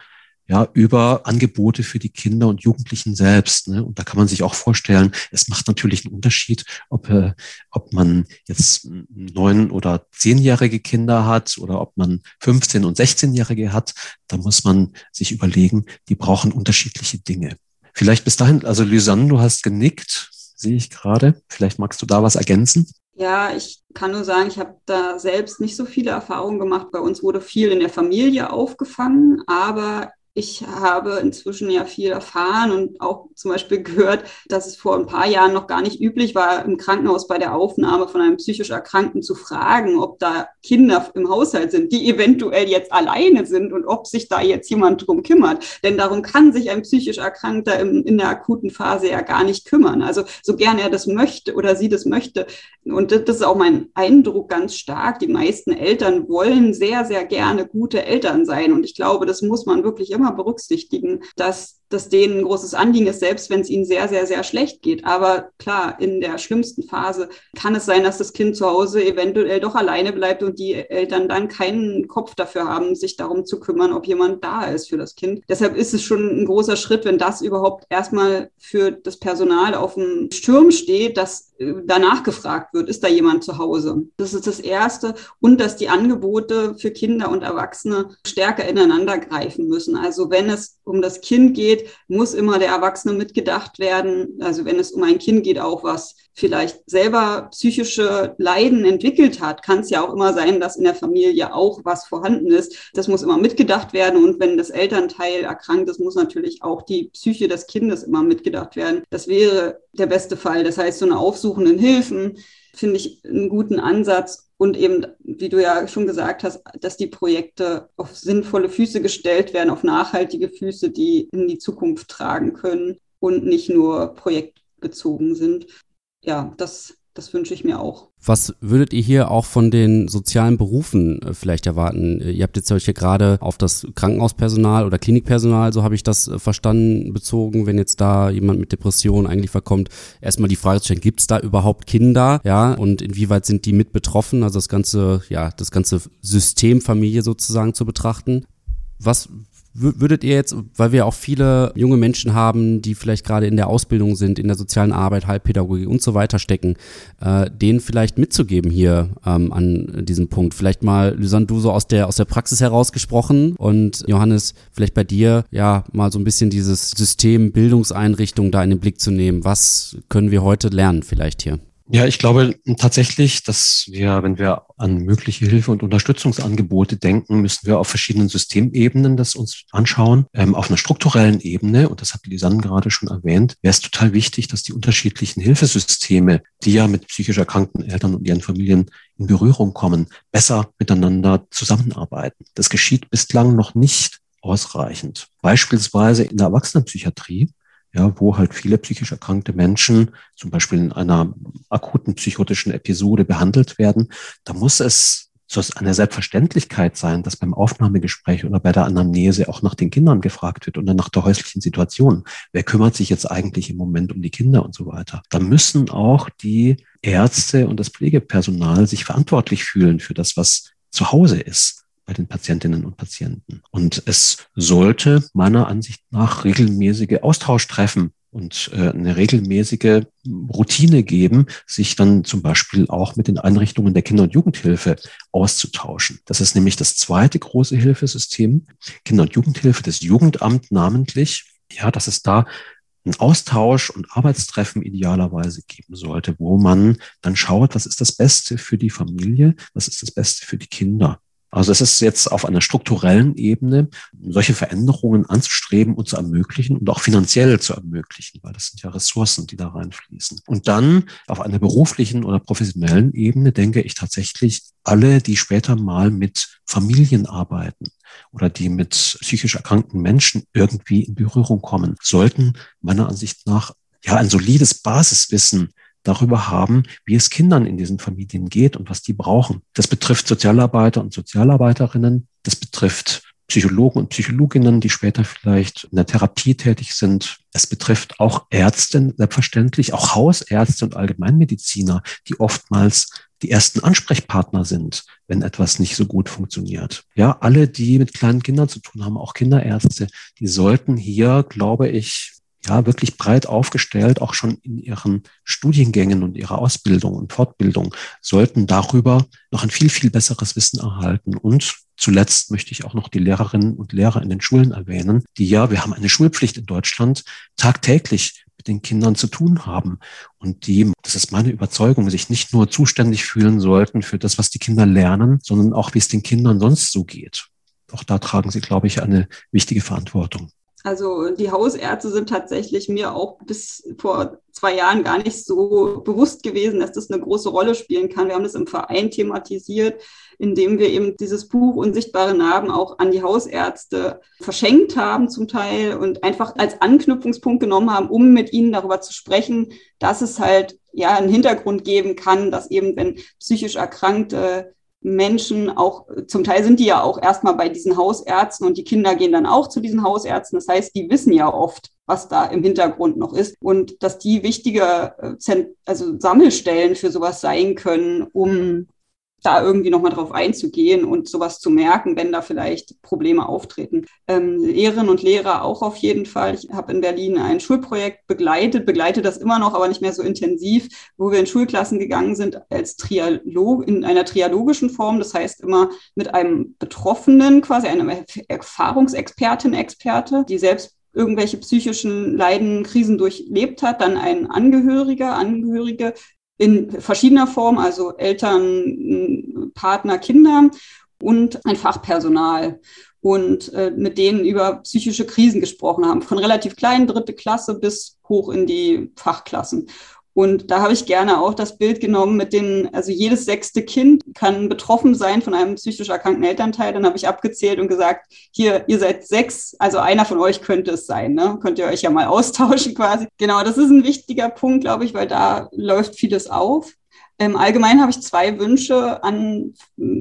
ja, über Angebote für die Kinder und Jugendlichen selbst. Ne? Und da kann man sich auch vorstellen, es macht natürlich einen Unterschied, ob, äh, ob man jetzt neun oder zehnjährige Kinder hat oder ob man 15 und 16-jährige hat. Da muss man sich überlegen, die brauchen unterschiedliche Dinge. Vielleicht bis dahin, also Lysanne, du hast genickt, sehe ich gerade. Vielleicht magst du da was ergänzen? Ja, ich kann nur sagen, ich habe da selbst nicht so viele Erfahrungen gemacht. Bei uns wurde viel in der Familie aufgefangen, aber ich habe inzwischen ja viel erfahren und auch zum Beispiel gehört, dass es vor ein paar Jahren noch gar nicht üblich war, im Krankenhaus bei der Aufnahme von einem psychisch Erkrankten zu fragen, ob da Kinder im Haushalt sind, die eventuell jetzt alleine sind und ob sich da jetzt jemand drum kümmert. Denn darum kann sich ein psychisch Erkrankter in, in der akuten Phase ja gar nicht kümmern. Also so gern er das möchte oder sie das möchte. Und das ist auch mein Eindruck ganz stark. Die meisten Eltern wollen sehr, sehr gerne gute Eltern sein. Und ich glaube, das muss man wirklich immer immer berücksichtigen, dass das denen ein großes Anliegen ist, selbst wenn es ihnen sehr, sehr, sehr schlecht geht. Aber klar, in der schlimmsten Phase kann es sein, dass das Kind zu Hause eventuell doch alleine bleibt und die Eltern dann keinen Kopf dafür haben, sich darum zu kümmern, ob jemand da ist für das Kind. Deshalb ist es schon ein großer Schritt, wenn das überhaupt erstmal für das Personal auf dem Sturm steht, dass danach gefragt wird, ist da jemand zu Hause? Das ist das Erste. Und dass die Angebote für Kinder und Erwachsene stärker ineinander greifen müssen. Also wenn es um das Kind geht, muss immer der Erwachsene mitgedacht werden. Also wenn es um ein Kind geht, auch was vielleicht selber psychische Leiden entwickelt hat, kann es ja auch immer sein, dass in der Familie auch was vorhanden ist. Das muss immer mitgedacht werden. Und wenn das Elternteil erkrankt ist, muss natürlich auch die Psyche des Kindes immer mitgedacht werden. Das wäre der beste Fall. Das heißt, so eine aufsuchenden Hilfen finde ich einen guten Ansatz und eben, wie du ja schon gesagt hast, dass die Projekte auf sinnvolle Füße gestellt werden, auf nachhaltige Füße, die in die Zukunft tragen können und nicht nur projektbezogen sind. Ja, das das wünsche ich mir auch. Was würdet ihr hier auch von den sozialen Berufen äh, vielleicht erwarten? Ihr habt jetzt euch hier gerade auf das Krankenhauspersonal oder Klinikpersonal, so habe ich das äh, verstanden, bezogen, wenn jetzt da jemand mit Depressionen eigentlich verkommt, erstmal die Frage zu stellen, gibt es da überhaupt Kinder? Ja, und inwieweit sind die mit betroffen? Also das ganze, ja, das ganze System Familie sozusagen zu betrachten. Was Würdet ihr jetzt, weil wir auch viele junge Menschen haben, die vielleicht gerade in der Ausbildung sind, in der sozialen Arbeit, Heilpädagogik und so weiter stecken, äh, denen vielleicht mitzugeben hier ähm, an diesem Punkt? Vielleicht mal, Lysanne, du so aus der, aus der Praxis herausgesprochen und Johannes, vielleicht bei dir ja mal so ein bisschen dieses System Bildungseinrichtung da in den Blick zu nehmen. Was können wir heute lernen vielleicht hier? Ja, ich glaube tatsächlich, dass wir, wenn wir an mögliche Hilfe- und Unterstützungsangebote denken, müssen wir auf verschiedenen Systemebenen das uns anschauen. Ähm, auf einer strukturellen Ebene, und das hat Lisanne gerade schon erwähnt, wäre es total wichtig, dass die unterschiedlichen Hilfesysteme, die ja mit psychisch erkrankten Eltern und ihren Familien in Berührung kommen, besser miteinander zusammenarbeiten. Das geschieht bislang noch nicht ausreichend. Beispielsweise in der Erwachsenenpsychiatrie ja, wo halt viele psychisch erkrankte Menschen zum Beispiel in einer akuten psychotischen Episode behandelt werden, da muss es so eine Selbstverständlichkeit sein, dass beim Aufnahmegespräch oder bei der Anamnese auch nach den Kindern gefragt wird und dann nach der häuslichen Situation. Wer kümmert sich jetzt eigentlich im Moment um die Kinder und so weiter? Da müssen auch die Ärzte und das Pflegepersonal sich verantwortlich fühlen für das, was zu Hause ist bei den Patientinnen und Patienten. Und es sollte meiner Ansicht nach regelmäßige Austauschtreffen und äh, eine regelmäßige Routine geben, sich dann zum Beispiel auch mit den Einrichtungen der Kinder- und Jugendhilfe auszutauschen. Das ist nämlich das zweite große Hilfesystem, Kinder- und Jugendhilfe, das Jugendamt namentlich. Ja, dass es da einen Austausch und Arbeitstreffen idealerweise geben sollte, wo man dann schaut, was ist das Beste für die Familie, was ist das Beste für die Kinder Also es ist jetzt auf einer strukturellen Ebene, solche Veränderungen anzustreben und zu ermöglichen und auch finanziell zu ermöglichen, weil das sind ja Ressourcen, die da reinfließen. Und dann auf einer beruflichen oder professionellen Ebene denke ich tatsächlich, alle, die später mal mit Familien arbeiten oder die mit psychisch erkrankten Menschen irgendwie in Berührung kommen, sollten meiner Ansicht nach ja ein solides Basiswissen darüber haben, wie es Kindern in diesen Familien geht und was die brauchen. Das betrifft Sozialarbeiter und Sozialarbeiterinnen. Das betrifft Psychologen und Psychologinnen, die später vielleicht in der Therapie tätig sind. Es betrifft auch Ärzte, selbstverständlich, auch Hausärzte und Allgemeinmediziner, die oftmals die ersten Ansprechpartner sind, wenn etwas nicht so gut funktioniert. Ja, alle, die mit kleinen Kindern zu tun haben, auch Kinderärzte, die sollten hier, glaube ich, ja, wirklich breit aufgestellt, auch schon in ihren Studiengängen und ihrer Ausbildung und Fortbildung, sollten darüber noch ein viel, viel besseres Wissen erhalten. Und zuletzt möchte ich auch noch die Lehrerinnen und Lehrer in den Schulen erwähnen, die ja, wir haben eine Schulpflicht in Deutschland, tagtäglich mit den Kindern zu tun haben und die, das ist meine Überzeugung, sich nicht nur zuständig fühlen sollten für das, was die Kinder lernen, sondern auch, wie es den Kindern sonst so geht. Auch da tragen sie, glaube ich, eine wichtige Verantwortung. Also die Hausärzte sind tatsächlich mir auch bis vor zwei Jahren gar nicht so bewusst gewesen, dass das eine große Rolle spielen kann. Wir haben das im Verein thematisiert, indem wir eben dieses Buch Unsichtbare Narben auch an die Hausärzte verschenkt haben zum Teil und einfach als Anknüpfungspunkt genommen haben, um mit ihnen darüber zu sprechen, dass es halt ja einen Hintergrund geben kann, dass eben wenn psychisch Erkrankte Menschen auch, zum Teil sind die ja auch erstmal bei diesen Hausärzten und die Kinder gehen dann auch zu diesen Hausärzten. Das heißt, die wissen ja oft, was da im Hintergrund noch ist und dass die wichtige äh, also Sammelstellen für sowas sein können, um da irgendwie nochmal drauf einzugehen und sowas zu merken, wenn da vielleicht Probleme auftreten. Ähm, Lehrerinnen und Lehrer auch auf jeden Fall. Ich habe in Berlin ein Schulprojekt begleitet, begleite das immer noch, aber nicht mehr so intensiv, wo wir in Schulklassen gegangen sind als Trialog, in einer trialogischen Form. Das heißt immer mit einem Betroffenen, quasi einem Erfahrungsexpertin, Experte, die selbst irgendwelche psychischen Leiden, Krisen durchlebt hat, dann ein Angehöriger, Angehörige, in verschiedener Form, also Eltern, Partner, Kinder und ein Fachpersonal und äh, mit denen über psychische Krisen gesprochen haben, von relativ kleinen dritte Klasse bis hoch in die Fachklassen. Und da habe ich gerne auch das Bild genommen mit den, also jedes sechste Kind kann betroffen sein von einem psychisch erkrankten Elternteil. Dann habe ich abgezählt und gesagt, hier, ihr seid sechs, also einer von euch könnte es sein. Ne? Könnt ihr euch ja mal austauschen quasi. Genau, das ist ein wichtiger Punkt, glaube ich, weil da läuft vieles auf. Ähm, allgemein habe ich zwei Wünsche an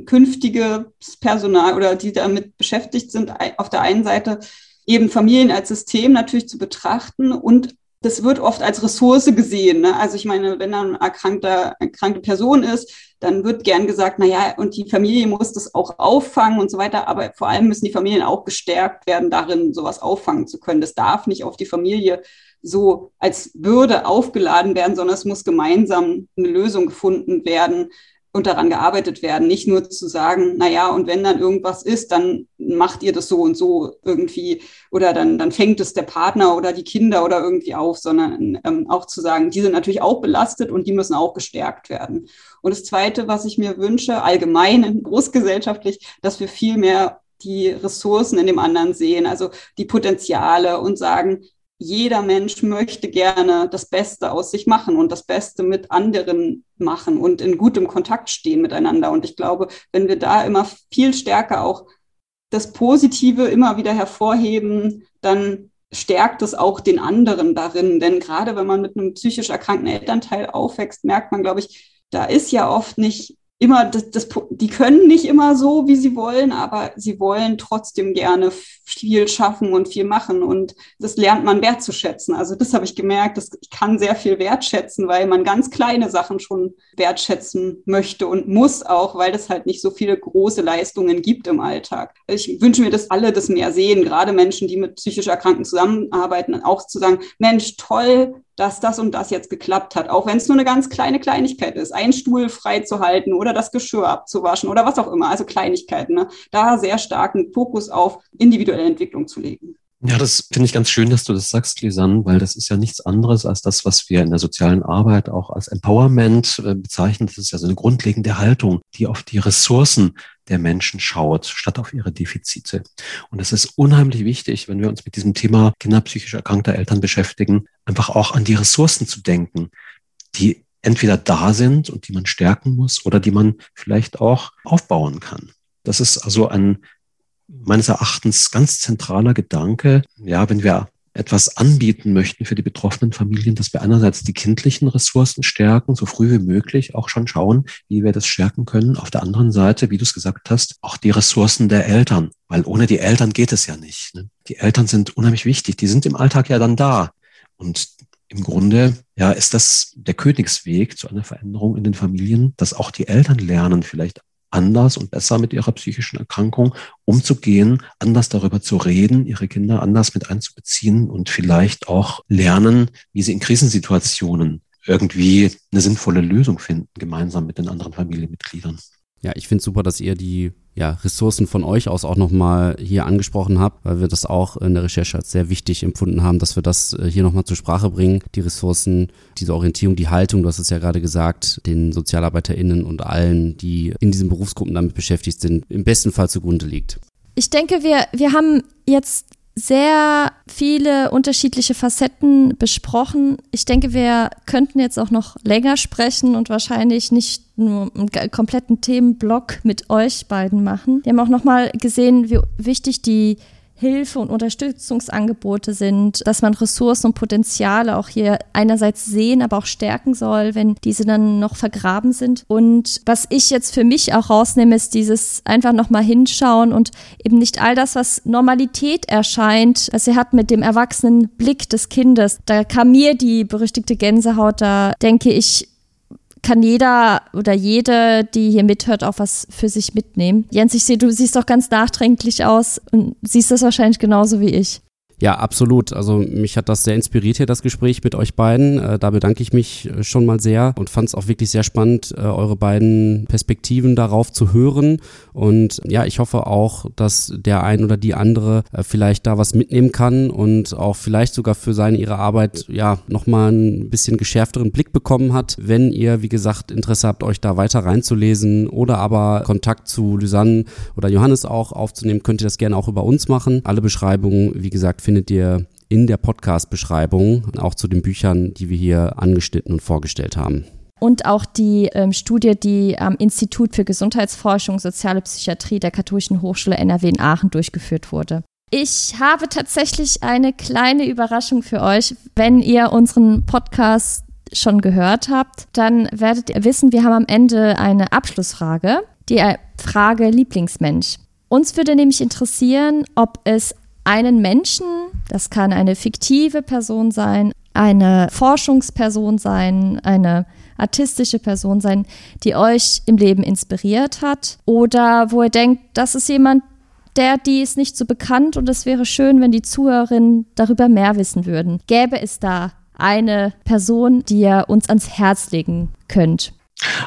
künftiges Personal oder die damit beschäftigt sind. Auf der einen Seite eben Familien als System natürlich zu betrachten und das wird oft als Ressource gesehen. Ne? Also ich meine, wenn dann eine erkrankte, erkrankte Person ist, dann wird gern gesagt, na ja, und die Familie muss das auch auffangen und so weiter. Aber vor allem müssen die Familien auch gestärkt werden, darin sowas auffangen zu können. Das darf nicht auf die Familie so als Bürde aufgeladen werden, sondern es muss gemeinsam eine Lösung gefunden werden, und daran gearbeitet werden. Nicht nur zu sagen, na ja, und wenn dann irgendwas ist, dann macht ihr das so und so irgendwie oder dann, dann fängt es der Partner oder die Kinder oder irgendwie auf, sondern ähm, auch zu sagen, die sind natürlich auch belastet und die müssen auch gestärkt werden. Und das Zweite, was ich mir wünsche, allgemein, großgesellschaftlich, dass wir viel mehr die Ressourcen in dem anderen sehen, also die Potenziale und sagen, jeder Mensch möchte gerne das Beste aus sich machen und das Beste mit anderen machen und in gutem Kontakt stehen miteinander. Und ich glaube, wenn wir da immer viel stärker auch das Positive immer wieder hervorheben, dann stärkt es auch den anderen darin. Denn gerade wenn man mit einem psychisch erkrankten Elternteil aufwächst, merkt man, glaube ich, da ist ja oft nicht immer, das, das, die können nicht immer so, wie sie wollen, aber sie wollen trotzdem gerne viel schaffen und viel machen. Und das lernt man wertzuschätzen. Also das habe ich gemerkt, dass ich kann sehr viel wertschätzen, weil man ganz kleine Sachen schon wertschätzen möchte und muss auch, weil es halt nicht so viele große Leistungen gibt im Alltag. Ich wünsche mir, dass alle das mehr sehen, gerade Menschen, die mit psychisch Erkrankten zusammenarbeiten, auch zu sagen, Mensch, toll, dass das und das jetzt geklappt hat, auch wenn es nur eine ganz kleine Kleinigkeit ist, einen Stuhl frei zu halten oder das Geschirr abzuwaschen oder was auch immer, also Kleinigkeiten, ne? da sehr starken Fokus auf individuelle Entwicklung zu legen. Ja, das finde ich ganz schön, dass du das sagst, Lisanne, weil das ist ja nichts anderes als das, was wir in der sozialen Arbeit auch als Empowerment äh, bezeichnen. Das ist ja so eine grundlegende Haltung, die auf die Ressourcen der Menschen schaut, statt auf ihre Defizite. Und es ist unheimlich wichtig, wenn wir uns mit diesem Thema kinderpsychisch erkrankter Eltern beschäftigen, einfach auch an die Ressourcen zu denken, die entweder da sind und die man stärken muss oder die man vielleicht auch aufbauen kann. Das ist also ein meines Erachtens ganz zentraler Gedanke. Ja, wenn wir etwas anbieten möchten für die betroffenen Familien, dass wir einerseits die kindlichen Ressourcen stärken, so früh wie möglich auch schon schauen, wie wir das stärken können. Auf der anderen Seite, wie du es gesagt hast, auch die Ressourcen der Eltern, weil ohne die Eltern geht es ja nicht. Ne? Die Eltern sind unheimlich wichtig, die sind im Alltag ja dann da. Und im Grunde ja, ist das der Königsweg zu einer Veränderung in den Familien, dass auch die Eltern lernen, vielleicht anders und besser mit ihrer psychischen Erkrankung umzugehen, anders darüber zu reden, ihre Kinder anders mit einzubeziehen und vielleicht auch lernen, wie sie in Krisensituationen irgendwie eine sinnvolle Lösung finden, gemeinsam mit den anderen Familienmitgliedern. Ja, ich finde super, dass ihr die ja, Ressourcen von euch aus auch nochmal hier angesprochen habt, weil wir das auch in der Recherche als sehr wichtig empfunden haben, dass wir das äh, hier nochmal zur Sprache bringen. Die Ressourcen, diese Orientierung, die Haltung, du hast es ja gerade gesagt, den SozialarbeiterInnen und allen, die in diesen Berufsgruppen damit beschäftigt sind, im besten Fall zugrunde liegt. Ich denke, wir, wir haben jetzt sehr viele unterschiedliche Facetten besprochen. Ich denke, wir könnten jetzt auch noch länger sprechen und wahrscheinlich nicht nur einen kompletten Themenblock mit euch beiden machen. Wir haben auch nochmal gesehen, wie wichtig die Hilfe und Unterstützungsangebote sind, dass man Ressourcen und Potenziale auch hier einerseits sehen, aber auch stärken soll, wenn diese dann noch vergraben sind. Und was ich jetzt für mich auch rausnehme, ist dieses einfach nochmal hinschauen und eben nicht all das, was Normalität erscheint, was ihr habt mit dem erwachsenen Blick des Kindes. Da kam mir die berüchtigte Gänsehaut, da denke ich, kann jeder oder jede, die hier mithört, auch was für sich mitnehmen. Jens, ich sehe, du siehst doch ganz nachdenklich aus und siehst das wahrscheinlich genauso wie ich. Ja, absolut. Also mich hat das sehr inspiriert hier, das Gespräch mit euch beiden. Äh, da bedanke ich mich äh, schon mal sehr und fand es auch wirklich sehr spannend, äh, eure beiden Perspektiven darauf zu hören. Und ja, ich hoffe auch, dass der ein oder die andere äh, vielleicht da was mitnehmen kann und auch vielleicht sogar für seine, ihre Arbeit ja nochmal ein bisschen geschärfteren Blick bekommen hat. Wenn ihr, wie gesagt, Interesse habt, euch da weiter reinzulesen oder aber Kontakt zu Lysanne oder Johannes auch aufzunehmen, könnt ihr das gerne auch über uns machen. Alle Beschreibungen, wie gesagt, findet ihr in der Podcast-Beschreibung, auch zu den Büchern, die wir hier angeschnitten und vorgestellt haben. Und auch die ähm, Studie, die am Institut für Gesundheitsforschung, Soziale Psychiatrie der Katholischen Hochschule NRW in Aachen durchgeführt wurde. Ich habe tatsächlich eine kleine Überraschung für euch. Wenn ihr unseren Podcast schon gehört habt, dann werdet ihr wissen, wir haben am Ende eine Abschlussfrage, die Frage Lieblingsmensch. Uns würde nämlich interessieren, ob es einen Menschen, das kann eine fiktive Person sein, eine Forschungsperson sein, eine artistische Person sein, die euch im Leben inspiriert hat oder wo ihr denkt, das ist jemand, der, die ist nicht so bekannt und es wäre schön, wenn die Zuhörerinnen darüber mehr wissen würden. Gäbe es da eine Person, die ihr uns ans Herz legen könnt?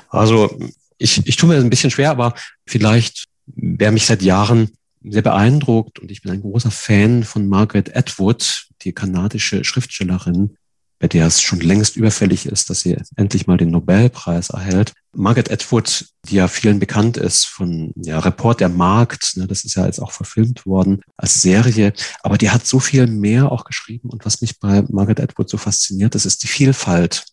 Also ich, ich tue mir das ein bisschen schwer, aber vielleicht, wer mich seit Jahren sehr beeindruckt und ich bin ein großer Fan von Margaret Atwood, die kanadische Schriftstellerin, bei der es schon längst überfällig ist, dass sie endlich mal den Nobelpreis erhält. Margaret Atwood, die ja vielen bekannt ist von ja, Report der Markt, ne, das ist ja jetzt auch verfilmt worden als Serie, aber die hat so viel mehr auch geschrieben und was mich bei Margaret Atwood so fasziniert, das ist die Vielfalt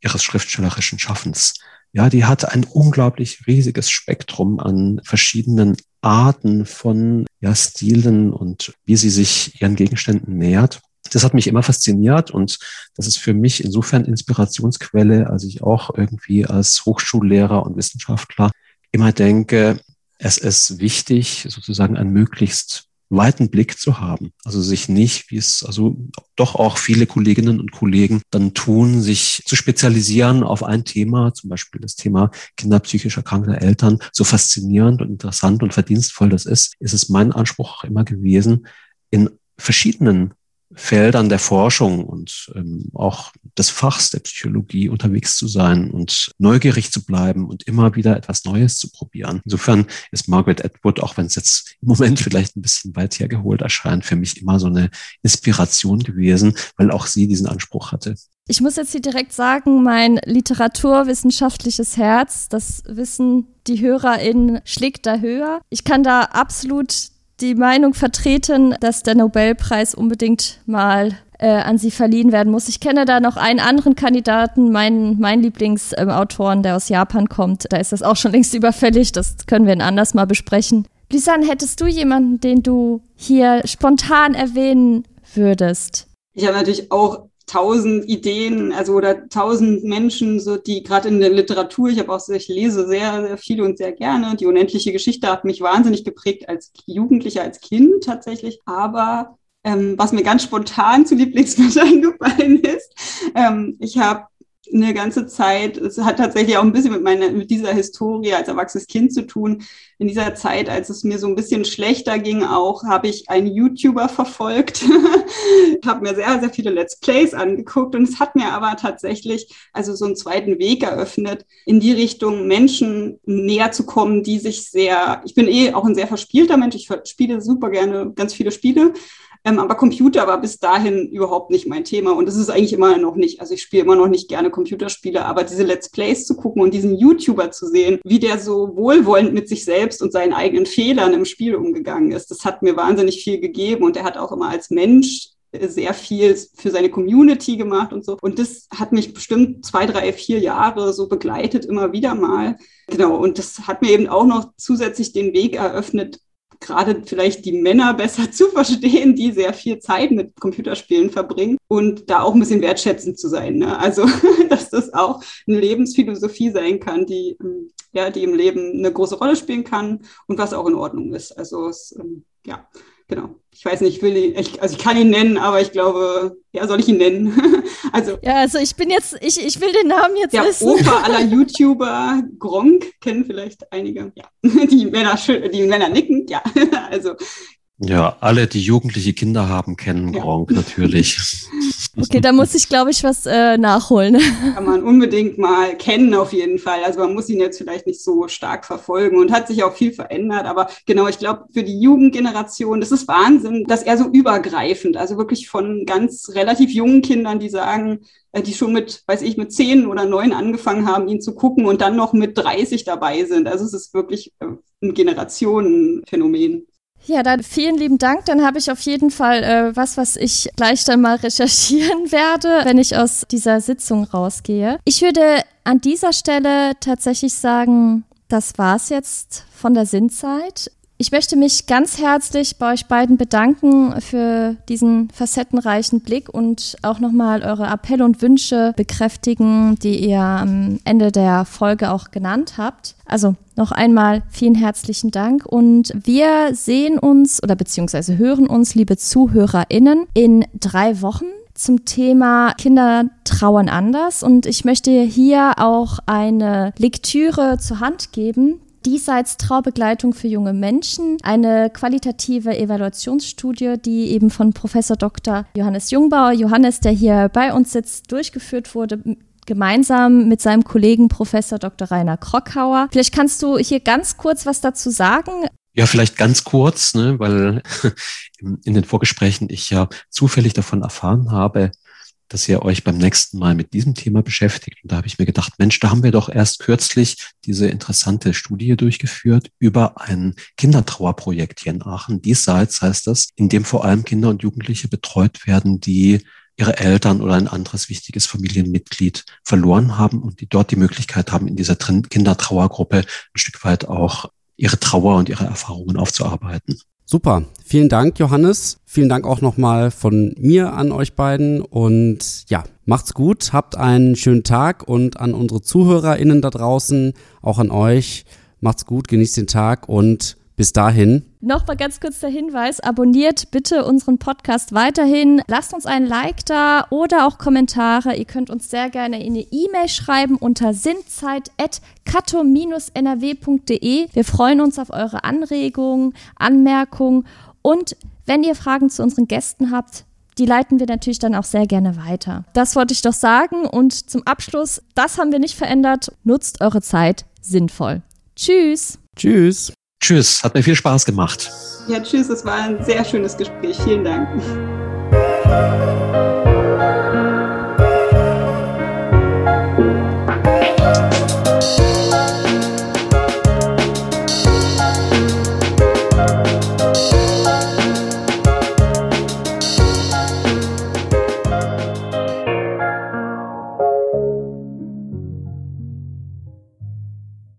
ihres schriftstellerischen Schaffens. Ja, die hat ein unglaublich riesiges Spektrum an verschiedenen Arten von ja, Stilen und wie sie sich ihren Gegenständen nähert. Das hat mich immer fasziniert und das ist für mich insofern Inspirationsquelle, als ich auch irgendwie als Hochschullehrer und Wissenschaftler immer denke, es ist wichtig, sozusagen ein möglichst weiten Blick zu haben. Also sich nicht, wie es also doch auch viele Kolleginnen und Kollegen dann tun, sich zu spezialisieren auf ein Thema, zum Beispiel das Thema kinderpsychisch erkrankter Eltern, so faszinierend und interessant und verdienstvoll das ist, ist es mein Anspruch auch immer gewesen, in verschiedenen Feldern der Forschung und ähm, auch des Fachs der Psychologie unterwegs zu sein und neugierig zu bleiben und immer wieder etwas Neues zu probieren. Insofern ist Margaret Atwood, auch wenn es jetzt im Moment vielleicht ein bisschen weit hergeholt erscheint, für mich immer so eine Inspiration gewesen, weil auch sie diesen Anspruch hatte. Ich muss jetzt hier direkt sagen, mein literaturwissenschaftliches Herz, das wissen die HörerInnen, schlägt da höher. Ich kann da absolut die Meinung vertreten, dass der Nobelpreis unbedingt mal äh, an sie verliehen werden muss. Ich kenne da noch einen anderen Kandidaten, mein, mein Lieblingsautoren, der aus Japan kommt. Da ist das auch schon längst überfällig. Das können wir anders mal besprechen. Lisanne, hättest du jemanden, den du hier spontan erwähnen würdest? Ich habe natürlich auch tausend Ideen, also oder tausend Menschen, so die gerade in der Literatur, ich habe auch, ich lese sehr, sehr viel und sehr gerne. Die unendliche Geschichte hat mich wahnsinnig geprägt als Jugendlicher, als Kind tatsächlich. Aber ähm, was mir ganz spontan zu Lieblingswort eingefallen ist, ähm, ich habe eine ganze Zeit, es hat tatsächlich auch ein bisschen mit meiner, mit dieser Historie als erwachsenes Kind zu tun. In dieser Zeit, als es mir so ein bisschen schlechter ging, auch habe ich einen YouTuber verfolgt, habe mir sehr, sehr viele Let's Plays angeguckt und es hat mir aber tatsächlich also so einen zweiten Weg eröffnet, in die Richtung Menschen näher zu kommen, die sich sehr, ich bin eh auch ein sehr verspielter Mensch, ich spiele super gerne ganz viele Spiele, ähm, aber Computer war bis dahin überhaupt nicht mein Thema und es ist eigentlich immer noch nicht. Also ich spiele immer noch nicht gerne Computerspiele, aber diese Let's Plays zu gucken und diesen YouTuber zu sehen, wie der so wohlwollend mit sich selbst und seinen eigenen Fehlern im Spiel umgegangen ist, das hat mir wahnsinnig viel gegeben und er hat auch immer als Mensch sehr viel für seine Community gemacht und so. Und das hat mich bestimmt zwei, drei, vier Jahre so begleitet, immer wieder mal. Genau. Und das hat mir eben auch noch zusätzlich den Weg eröffnet, gerade vielleicht die Männer besser zu verstehen, die sehr viel Zeit mit Computerspielen verbringen und da auch ein bisschen wertschätzend zu sein. Ne? Also, dass das auch eine Lebensphilosophie sein kann, die, ähm, ja, die im Leben eine große Rolle spielen kann und was auch in Ordnung ist. Also, es, ähm, ja, genau. Ich weiß nicht, ich will ihn, ich, also ich kann ihn nennen, aber ich glaube, ja, soll ich ihn nennen? also. Ja, also ich bin jetzt, ich, ich will den Namen jetzt der wissen. Der Opa aller YouTuber, Gronk, kennen vielleicht einige, ja. Die Männer, die Männer nicken, ja. also ja, alle, die jugendliche Kinder haben, kennen ja. Gronk natürlich. Okay, da muss ich, glaube ich, was äh, nachholen. Kann man unbedingt mal kennen, auf jeden Fall. Also man muss ihn jetzt vielleicht nicht so stark verfolgen und hat sich auch viel verändert. Aber genau, ich glaube, für die Jugendgeneration, das ist Wahnsinn, dass er so übergreifend, also wirklich von ganz relativ jungen Kindern, die sagen, äh, die schon mit, weiß ich, mit zehn oder neun angefangen haben, ihn zu gucken und dann noch mit 30 dabei sind. Also es ist wirklich äh, ein Generationenphänomen. Ja, dann vielen lieben Dank. Dann habe ich auf jeden Fall äh, was, was ich gleich dann mal recherchieren werde, wenn ich aus dieser Sitzung rausgehe. Ich würde an dieser Stelle tatsächlich sagen, das war's jetzt von der Sinnzeit. Ich möchte mich ganz herzlich bei euch beiden bedanken für diesen facettenreichen Blick und auch nochmal eure Appelle und Wünsche bekräftigen, die ihr am Ende der Folge auch genannt habt. Also noch einmal vielen herzlichen Dank und wir sehen uns oder beziehungsweise hören uns, liebe ZuhörerInnen, in drei Wochen zum Thema Kinder trauern anders und ich möchte hier auch eine Lektüre zur Hand geben, Diesseits Traubegleitung für junge Menschen, eine qualitative Evaluationsstudie, die eben von Professor Dr. Johannes Jungbauer, Johannes, der hier bei uns sitzt, durchgeführt wurde, gemeinsam mit seinem Kollegen Professor Dr. Rainer Krockhauer. Vielleicht kannst du hier ganz kurz was dazu sagen. Ja, vielleicht ganz kurz, ne, weil in den Vorgesprächen ich ja zufällig davon erfahren habe, dass ihr euch beim nächsten Mal mit diesem Thema beschäftigt. Und da habe ich mir gedacht, Mensch, da haben wir doch erst kürzlich diese interessante Studie durchgeführt über ein Kindertrauerprojekt hier in Aachen. Diesseits heißt das, in dem vor allem Kinder und Jugendliche betreut werden, die ihre Eltern oder ein anderes wichtiges Familienmitglied verloren haben und die dort die Möglichkeit haben, in dieser Kindertrauergruppe ein Stück weit auch ihre Trauer und ihre Erfahrungen aufzuarbeiten. Super. Vielen Dank, Johannes. Vielen Dank auch nochmal von mir an euch beiden. Und ja, macht's gut, habt einen schönen Tag und an unsere ZuhörerInnen da draußen, auch an euch. Macht's gut, genießt den Tag und bis dahin. Nochmal ganz kurz der Hinweis, abonniert bitte unseren Podcast weiterhin. Lasst uns ein Like da oder auch Kommentare. Ihr könnt uns sehr gerne eine E-Mail schreiben unter sinnzeit.kato-nrw.de. Wir freuen uns auf eure Anregungen, Anmerkungen und wenn ihr Fragen zu unseren Gästen habt, die leiten wir natürlich dann auch sehr gerne weiter. Das wollte ich doch sagen und zum Abschluss, das haben wir nicht verändert. Nutzt eure Zeit sinnvoll. Tschüss. Tschüss. Tschüss, hat mir viel Spaß gemacht. Ja, tschüss, es war ein sehr schönes Gespräch. Vielen Dank.